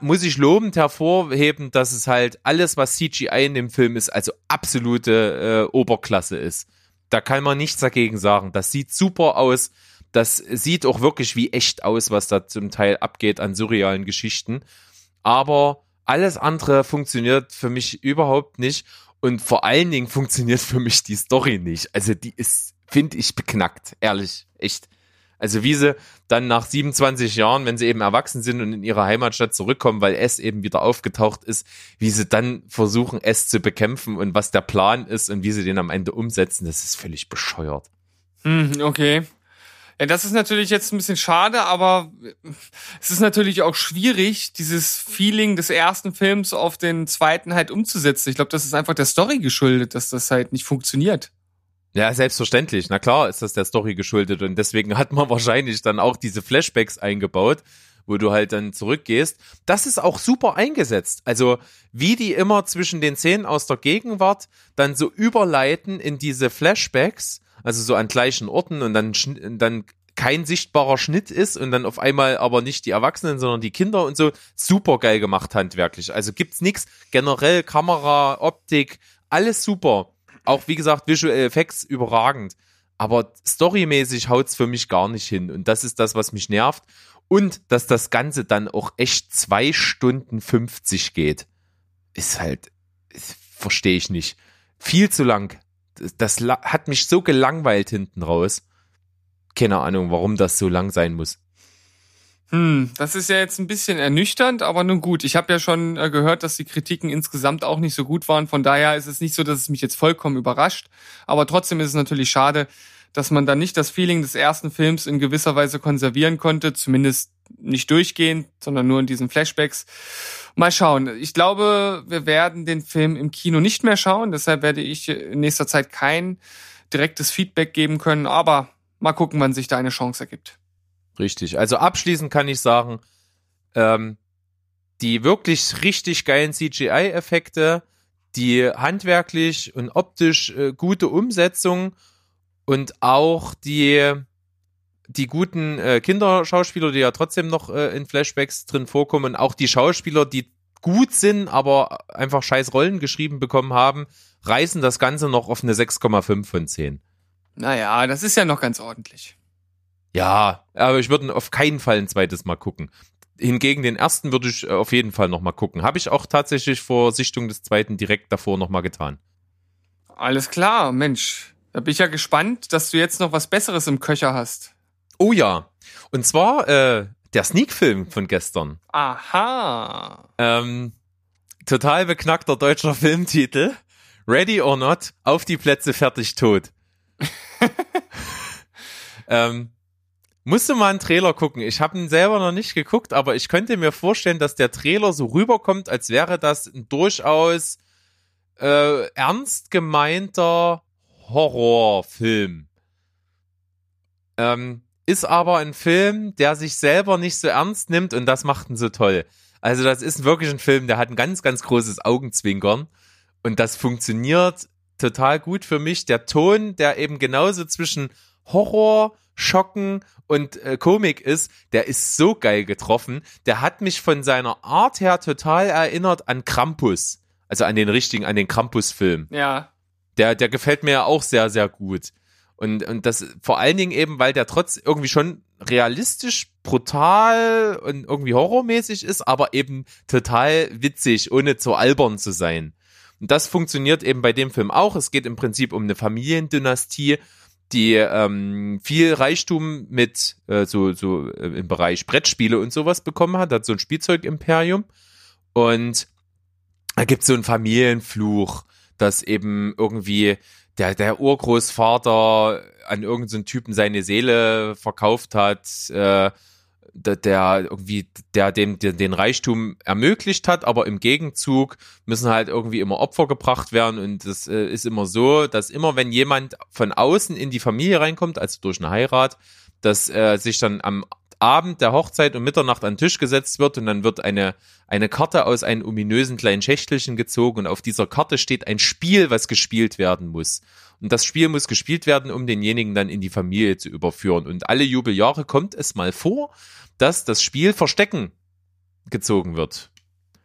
muss ich lobend hervorheben, dass es halt alles, was CGI in dem Film ist, also absolute äh, Oberklasse ist. Da kann man nichts dagegen sagen. Das sieht super aus. Das sieht auch wirklich wie echt aus, was da zum Teil abgeht an surrealen Geschichten. Aber alles andere funktioniert für mich überhaupt nicht. Und vor allen Dingen funktioniert für mich die Story nicht. Also die ist, finde ich, beknackt. Ehrlich. Echt. Also wie sie dann nach 27 Jahren, wenn sie eben erwachsen sind und in ihre Heimatstadt zurückkommen, weil S eben wieder aufgetaucht ist, wie sie dann versuchen, S zu bekämpfen und was der Plan ist und wie sie den am Ende umsetzen, das ist völlig bescheuert. Hm, okay. Ja, das ist natürlich jetzt ein bisschen schade, aber es ist natürlich auch schwierig, dieses Feeling des ersten Films auf den zweiten halt umzusetzen. Ich glaube, das ist einfach der Story geschuldet, dass das halt nicht funktioniert. Ja, selbstverständlich. Na klar ist das der Story geschuldet und deswegen hat man wahrscheinlich dann auch diese Flashbacks eingebaut, wo du halt dann zurückgehst. Das ist auch super eingesetzt. Also wie die immer zwischen den Szenen aus der Gegenwart dann so überleiten in diese Flashbacks, also so an gleichen Orten und dann, dann kein sichtbarer Schnitt ist und dann auf einmal aber nicht die Erwachsenen, sondern die Kinder und so. Super geil gemacht handwerklich. Also gibt's nix. Generell Kamera, Optik, alles super. Auch wie gesagt, Visual Effects überragend. Aber storymäßig haut's für mich gar nicht hin. Und das ist das, was mich nervt. Und dass das Ganze dann auch echt zwei Stunden 50 geht, ist halt, verstehe ich nicht. Viel zu lang. Das, das hat mich so gelangweilt hinten raus. Keine Ahnung, warum das so lang sein muss. Hm, das ist ja jetzt ein bisschen ernüchternd, aber nun gut. Ich habe ja schon äh, gehört, dass die Kritiken insgesamt auch nicht so gut waren. Von daher ist es nicht so, dass es mich jetzt vollkommen überrascht. Aber trotzdem ist es natürlich schade, dass man da nicht das Feeling des ersten Films in gewisser Weise konservieren konnte. Zumindest nicht durchgehend, sondern nur in diesen Flashbacks. Mal schauen. Ich glaube, wir werden den Film im Kino nicht mehr schauen. Deshalb werde ich in nächster Zeit kein direktes Feedback geben können. Aber mal gucken, wann sich da eine Chance ergibt. Richtig. Also abschließend kann ich sagen, ähm, die wirklich richtig geilen CGI-Effekte, die handwerklich und optisch äh, gute Umsetzung und auch die die guten äh, Kinderschauspieler, die ja trotzdem noch äh, in Flashbacks drin vorkommen und auch die Schauspieler, die gut sind, aber einfach scheiß Rollen geschrieben bekommen haben, reißen das Ganze noch auf eine 6,5 von 10. Naja, das ist ja noch ganz ordentlich. Ja, aber ich würde auf keinen Fall ein zweites Mal gucken. Hingegen den ersten würde ich äh, auf jeden Fall nochmal gucken. Habe ich auch tatsächlich vor Sichtung des zweiten direkt davor nochmal getan. Alles klar, Mensch. Da bin ich ja gespannt, dass du jetzt noch was Besseres im Köcher hast. Oh ja. Und zwar äh, der Sneak-Film von gestern. Aha. Ähm, total beknackter deutscher Filmtitel. Ready or not, auf die Plätze fertig tot. ähm, Musst du mal einen Trailer gucken. Ich habe ihn selber noch nicht geguckt, aber ich könnte mir vorstellen, dass der Trailer so rüberkommt, als wäre das ein durchaus äh, ernst gemeinter Horrorfilm. Ähm, ist aber ein Film, der sich selber nicht so ernst nimmt und das macht ihn so toll. Also das ist wirklich ein Film, der hat ein ganz, ganz großes Augenzwinkern und das funktioniert total gut für mich. Der Ton, der eben genauso zwischen Horror, Schocken und äh, Komik ist, der ist so geil getroffen. Der hat mich von seiner Art her total erinnert an Krampus. Also an den richtigen, an den Krampus-Film. Ja. Der, der gefällt mir ja auch sehr, sehr gut. Und, und das vor allen Dingen eben, weil der trotz irgendwie schon realistisch, brutal und irgendwie horrormäßig ist, aber eben total witzig, ohne zu albern zu sein. Und das funktioniert eben bei dem Film auch. Es geht im Prinzip um eine Familiendynastie die ähm, viel Reichtum mit äh, so, so äh, im Bereich Brettspiele und sowas bekommen hat, hat so ein Spielzeugimperium. Und da gibt es so einen Familienfluch, dass eben irgendwie der, der Urgroßvater an irgendeinen Typen seine Seele verkauft hat, äh, der irgendwie, der dem den, den Reichtum ermöglicht hat, aber im Gegenzug müssen halt irgendwie immer Opfer gebracht werden. Und das äh, ist immer so, dass immer wenn jemand von außen in die Familie reinkommt, also durch eine Heirat, dass äh, sich dann am Abend der Hochzeit um Mitternacht an den Tisch gesetzt wird und dann wird eine, eine Karte aus einem ominösen kleinen Schächtelchen gezogen und auf dieser Karte steht ein Spiel, was gespielt werden muss. Und das Spiel muss gespielt werden, um denjenigen dann in die Familie zu überführen. Und alle Jubeljahre kommt es mal vor, dass das Spiel Verstecken gezogen wird.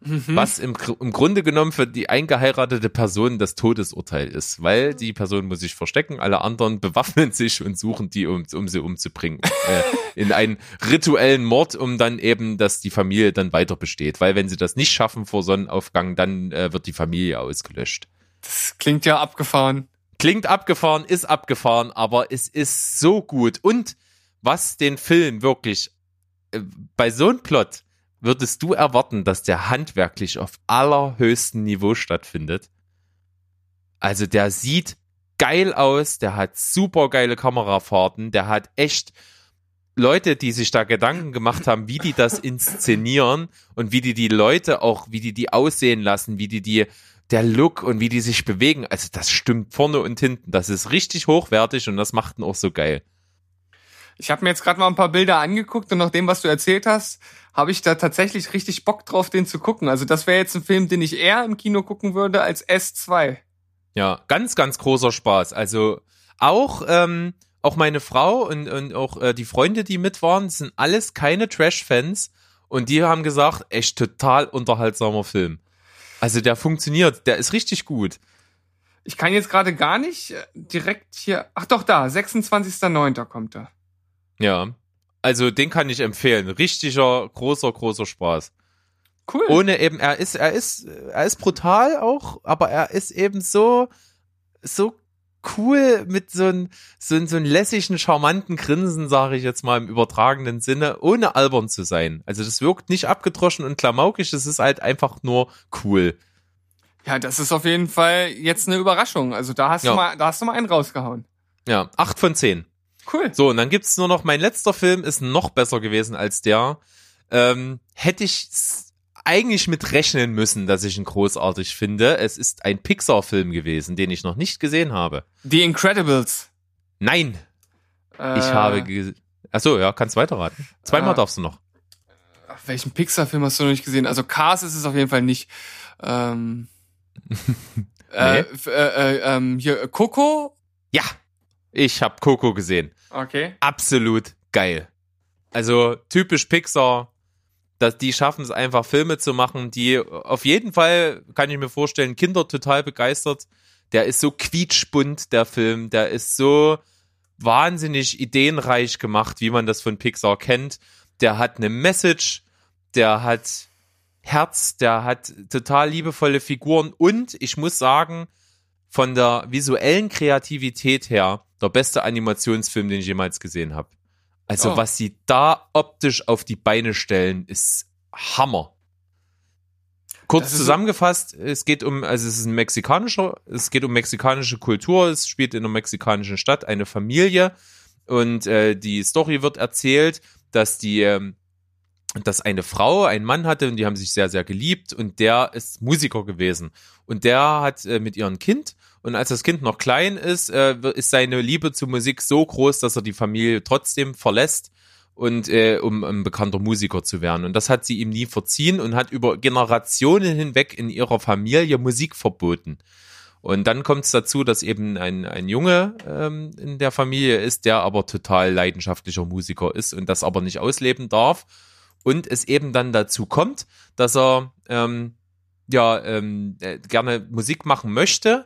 Mhm. Was im, im Grunde genommen für die eingeheiratete Person das Todesurteil ist, weil die Person muss sich verstecken, alle anderen bewaffnen sich und suchen die, um, um sie umzubringen. äh, in einen rituellen Mord, um dann eben, dass die Familie dann weiter besteht. Weil wenn sie das nicht schaffen vor Sonnenaufgang, dann äh, wird die Familie ausgelöscht. Das klingt ja abgefahren. Klingt abgefahren, ist abgefahren, aber es ist so gut. Und was den Film wirklich äh, bei so einem Plot würdest du erwarten, dass der handwerklich auf allerhöchstem Niveau stattfindet? Also der sieht geil aus, der hat super geile Kamerafahrten, der hat echt Leute, die sich da Gedanken gemacht haben, wie die das inszenieren und wie die die Leute auch, wie die die aussehen lassen, wie die die der Look und wie die sich bewegen, also das stimmt vorne und hinten. Das ist richtig hochwertig und das macht ihn auch so geil. Ich habe mir jetzt gerade mal ein paar Bilder angeguckt und nach dem, was du erzählt hast, habe ich da tatsächlich richtig Bock drauf, den zu gucken. Also das wäre jetzt ein Film, den ich eher im Kino gucken würde als S2. Ja, ganz, ganz großer Spaß. Also auch, ähm, auch meine Frau und, und auch äh, die Freunde, die mit waren, sind alles keine Trash-Fans und die haben gesagt, echt total unterhaltsamer Film. Also der funktioniert, der ist richtig gut. Ich kann jetzt gerade gar nicht äh, direkt hier. Ach doch, da, 26.09. kommt er. Ja. Also den kann ich empfehlen. Richtiger, großer, großer Spaß. Cool. Ohne eben, er ist, er ist, er ist brutal auch, aber er ist eben so, so cool mit so einem so, ein- so einem lässigen, charmanten Grinsen, sage ich jetzt mal im übertragenen Sinne, ohne albern zu sein. Also das wirkt nicht abgedroschen und klamaukig, das ist halt einfach nur cool. ja, das ist auf jeden Fall jetzt eine Überraschung. Also da hast Ja. du mal, da hast du mal einen rausgehauen. Ja, acht von zehn. Cool. So, und dann gibt's nur noch, mein letzter Film ist noch besser gewesen als der. Ähm, hätte ich eigentlich mit rechnen müssen, dass ich ihn großartig finde. Es ist ein Pixar-Film gewesen, den ich noch nicht gesehen habe. The Incredibles. Nein, Äh, ich habe Achso, ja, kannst weiterraten. Zweimal Äh, darfst du noch. Welchen Pixar-Film hast du noch nicht gesehen? Also Cars ist es auf jeden Fall nicht. Ähm, äh, f- äh, äh, ähm, hier, äh, Coco? Ja, ich habe Coco gesehen. Okay. Absolut geil. Also typisch Pixar. Dass die schaffen es einfach, Filme zu machen, die auf jeden Fall, kann ich mir vorstellen, Kinder total begeistert. Der ist so quietschbunt, der Film. Der ist so wahnsinnig ideenreich gemacht, wie man das von Pixar kennt. Der hat eine Message, der hat Herz, der hat total liebevolle Figuren und ich muss sagen, von der visuellen Kreativität her der beste Animationsfilm, den ich jemals gesehen habe. Also Oh. was sie da optisch auf die Beine stellen, ist Hammer. Kurz ist so- zusammengefasst, es geht um, also es ist ein mexikanischer, es geht um mexikanische Kultur, es spielt in einer mexikanischen Stadt eine Familie und äh, die Story wird erzählt, dass die, ähm, dass eine Frau einen Mann hatte und die haben sich sehr, sehr geliebt und der ist Musiker gewesen. Und der hat äh, mit ihrem Kind und als das Kind noch klein ist, äh, ist seine Liebe zur Musik so groß, dass er die Familie trotzdem verlässt und äh, um ein bekannter Musiker zu werden. Und das hat sie ihm nie verziehen und hat über Generationen hinweg in ihrer Familie Musik verboten. Und dann kommt es dazu, dass eben ein, ein Junge ähm, in der Familie ist, der aber total leidenschaftlicher Musiker ist und das aber nicht ausleben darf. Und es eben dann dazu kommt, dass er ähm, ja ähm, äh, gerne Musik machen möchte.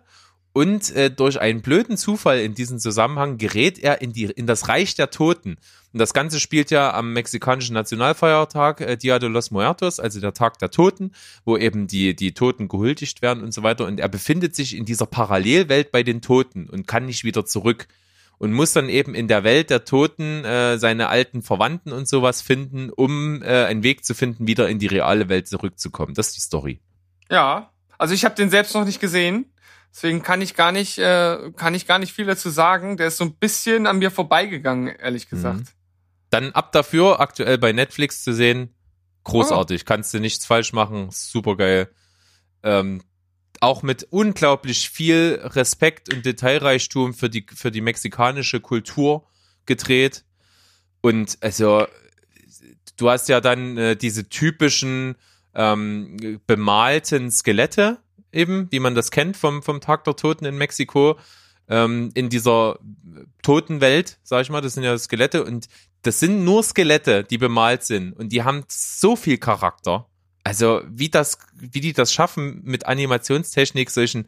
Und äh, durch einen blöden Zufall in diesem Zusammenhang gerät er in, die, in das Reich der Toten. Und das Ganze spielt ja am mexikanischen Nationalfeiertag äh, Dia de los Muertos, also der Tag der Toten, wo eben die, die Toten gehuldigt werden und so weiter. Und er befindet sich in dieser Parallelwelt bei den Toten und kann nicht wieder zurück. Und muss dann eben in der Welt der Toten äh, seine alten Verwandten und sowas finden, um äh, einen Weg zu finden, wieder in die reale Welt zurückzukommen. Das ist die Story. Ja. Also ich habe den selbst noch nicht gesehen. Deswegen kann ich gar nicht, äh, kann ich gar nicht viel dazu sagen. Der ist so ein bisschen an mir vorbeigegangen, ehrlich gesagt. Mhm. Dann ab dafür, aktuell bei Netflix zu sehen. Großartig, kannst du nichts falsch machen, super geil. Ähm, auch mit unglaublich viel Respekt und Detailreichtum für die, für die mexikanische Kultur gedreht. Und also du hast ja dann äh, diese typischen ähm, bemalten Skelette eben, wie man das kennt vom, vom Tag der Toten in Mexiko, ähm, in dieser Totenwelt, sag ich mal, das sind ja Skelette und das sind nur Skelette, die bemalt sind und die haben so viel Charakter. Also wie das, wie die das schaffen mit Animationstechnik solchen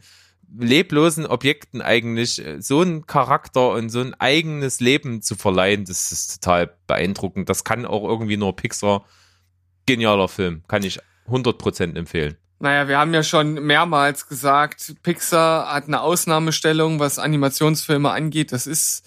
leblosen Objekten eigentlich äh, so einen Charakter und so ein eigenes Leben zu verleihen, das ist total beeindruckend. Das kann auch irgendwie nur Pixar. Genialer Film, kann ich 100% empfehlen. Naja, wir haben ja schon mehrmals gesagt, Pixar hat eine Ausnahmestellung, was Animationsfilme angeht. Das ist,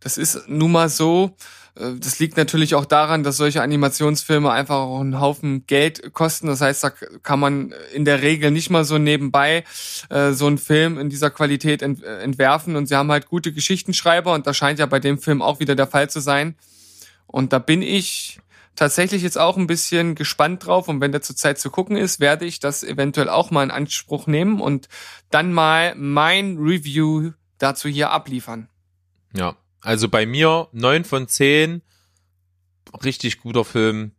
das ist nun mal so. Äh, das liegt natürlich auch daran, dass solche Animationsfilme einfach auch einen Haufen Geld kosten. Das heißt, da kann man in der Regel nicht mal so nebenbei äh, so einen Film in dieser Qualität ent äh, entwerfen. Und sie haben halt gute Geschichtenschreiber und das scheint ja bei dem Film auch wieder der Fall zu sein. Und da bin ich tatsächlich jetzt auch ein bisschen gespannt drauf und wenn der zurzeit zu gucken ist, werde ich das eventuell auch mal in Anspruch nehmen und dann mal mein Review dazu hier abliefern. Ja, also bei mir neun von zehn, richtig guter Film,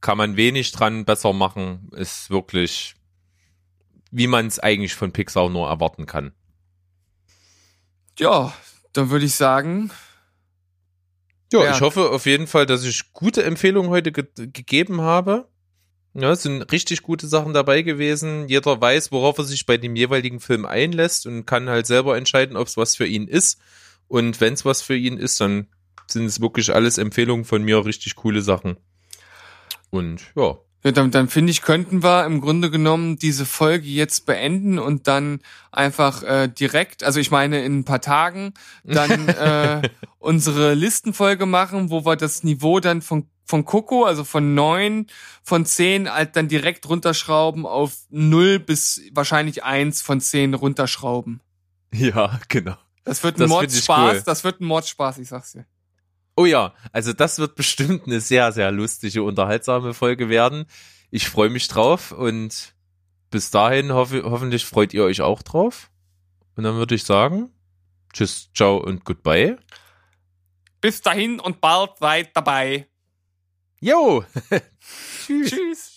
kann man wenig dran besser machen, ist wirklich, wie man es eigentlich von Pixar nur erwarten kann. Ja, dann würde ich sagen, ja, Ja. ich hoffe auf jeden Fall, dass ich gute Empfehlungen heute ge gegeben habe. Ja, es sind richtig gute Sachen dabei gewesen. Jeder weiß, worauf er sich bei dem jeweiligen Film einlässt und kann halt selber entscheiden, ob es was für ihn ist. Und wenn es was für ihn ist, dann sind es wirklich alles Empfehlungen von mir, richtig coole Sachen. Und ja, Ja, dann, dann finde ich, könnten wir im Grunde genommen diese Folge jetzt beenden und dann einfach äh, direkt, also ich meine in ein paar Tagen, dann äh, unsere Listenfolge machen, wo wir das Niveau dann von von Coco, also von neun von zehn, halt dann direkt runterschrauben auf null bis wahrscheinlich eins von zehn runterschrauben. ja, genau. Das wird ein Das Mordspaß, cool. das wird ein Mordspaß, ich sag's dir. Oh ja, also das wird bestimmt eine sehr, sehr lustige, unterhaltsame Folge werden. Ich freue mich drauf und bis dahin hoffe, hoffentlich freut ihr euch auch drauf. Und dann würde ich sagen, tschüss, ciao und goodbye. Bis dahin und bald seid dabei. Jo! Tschüss.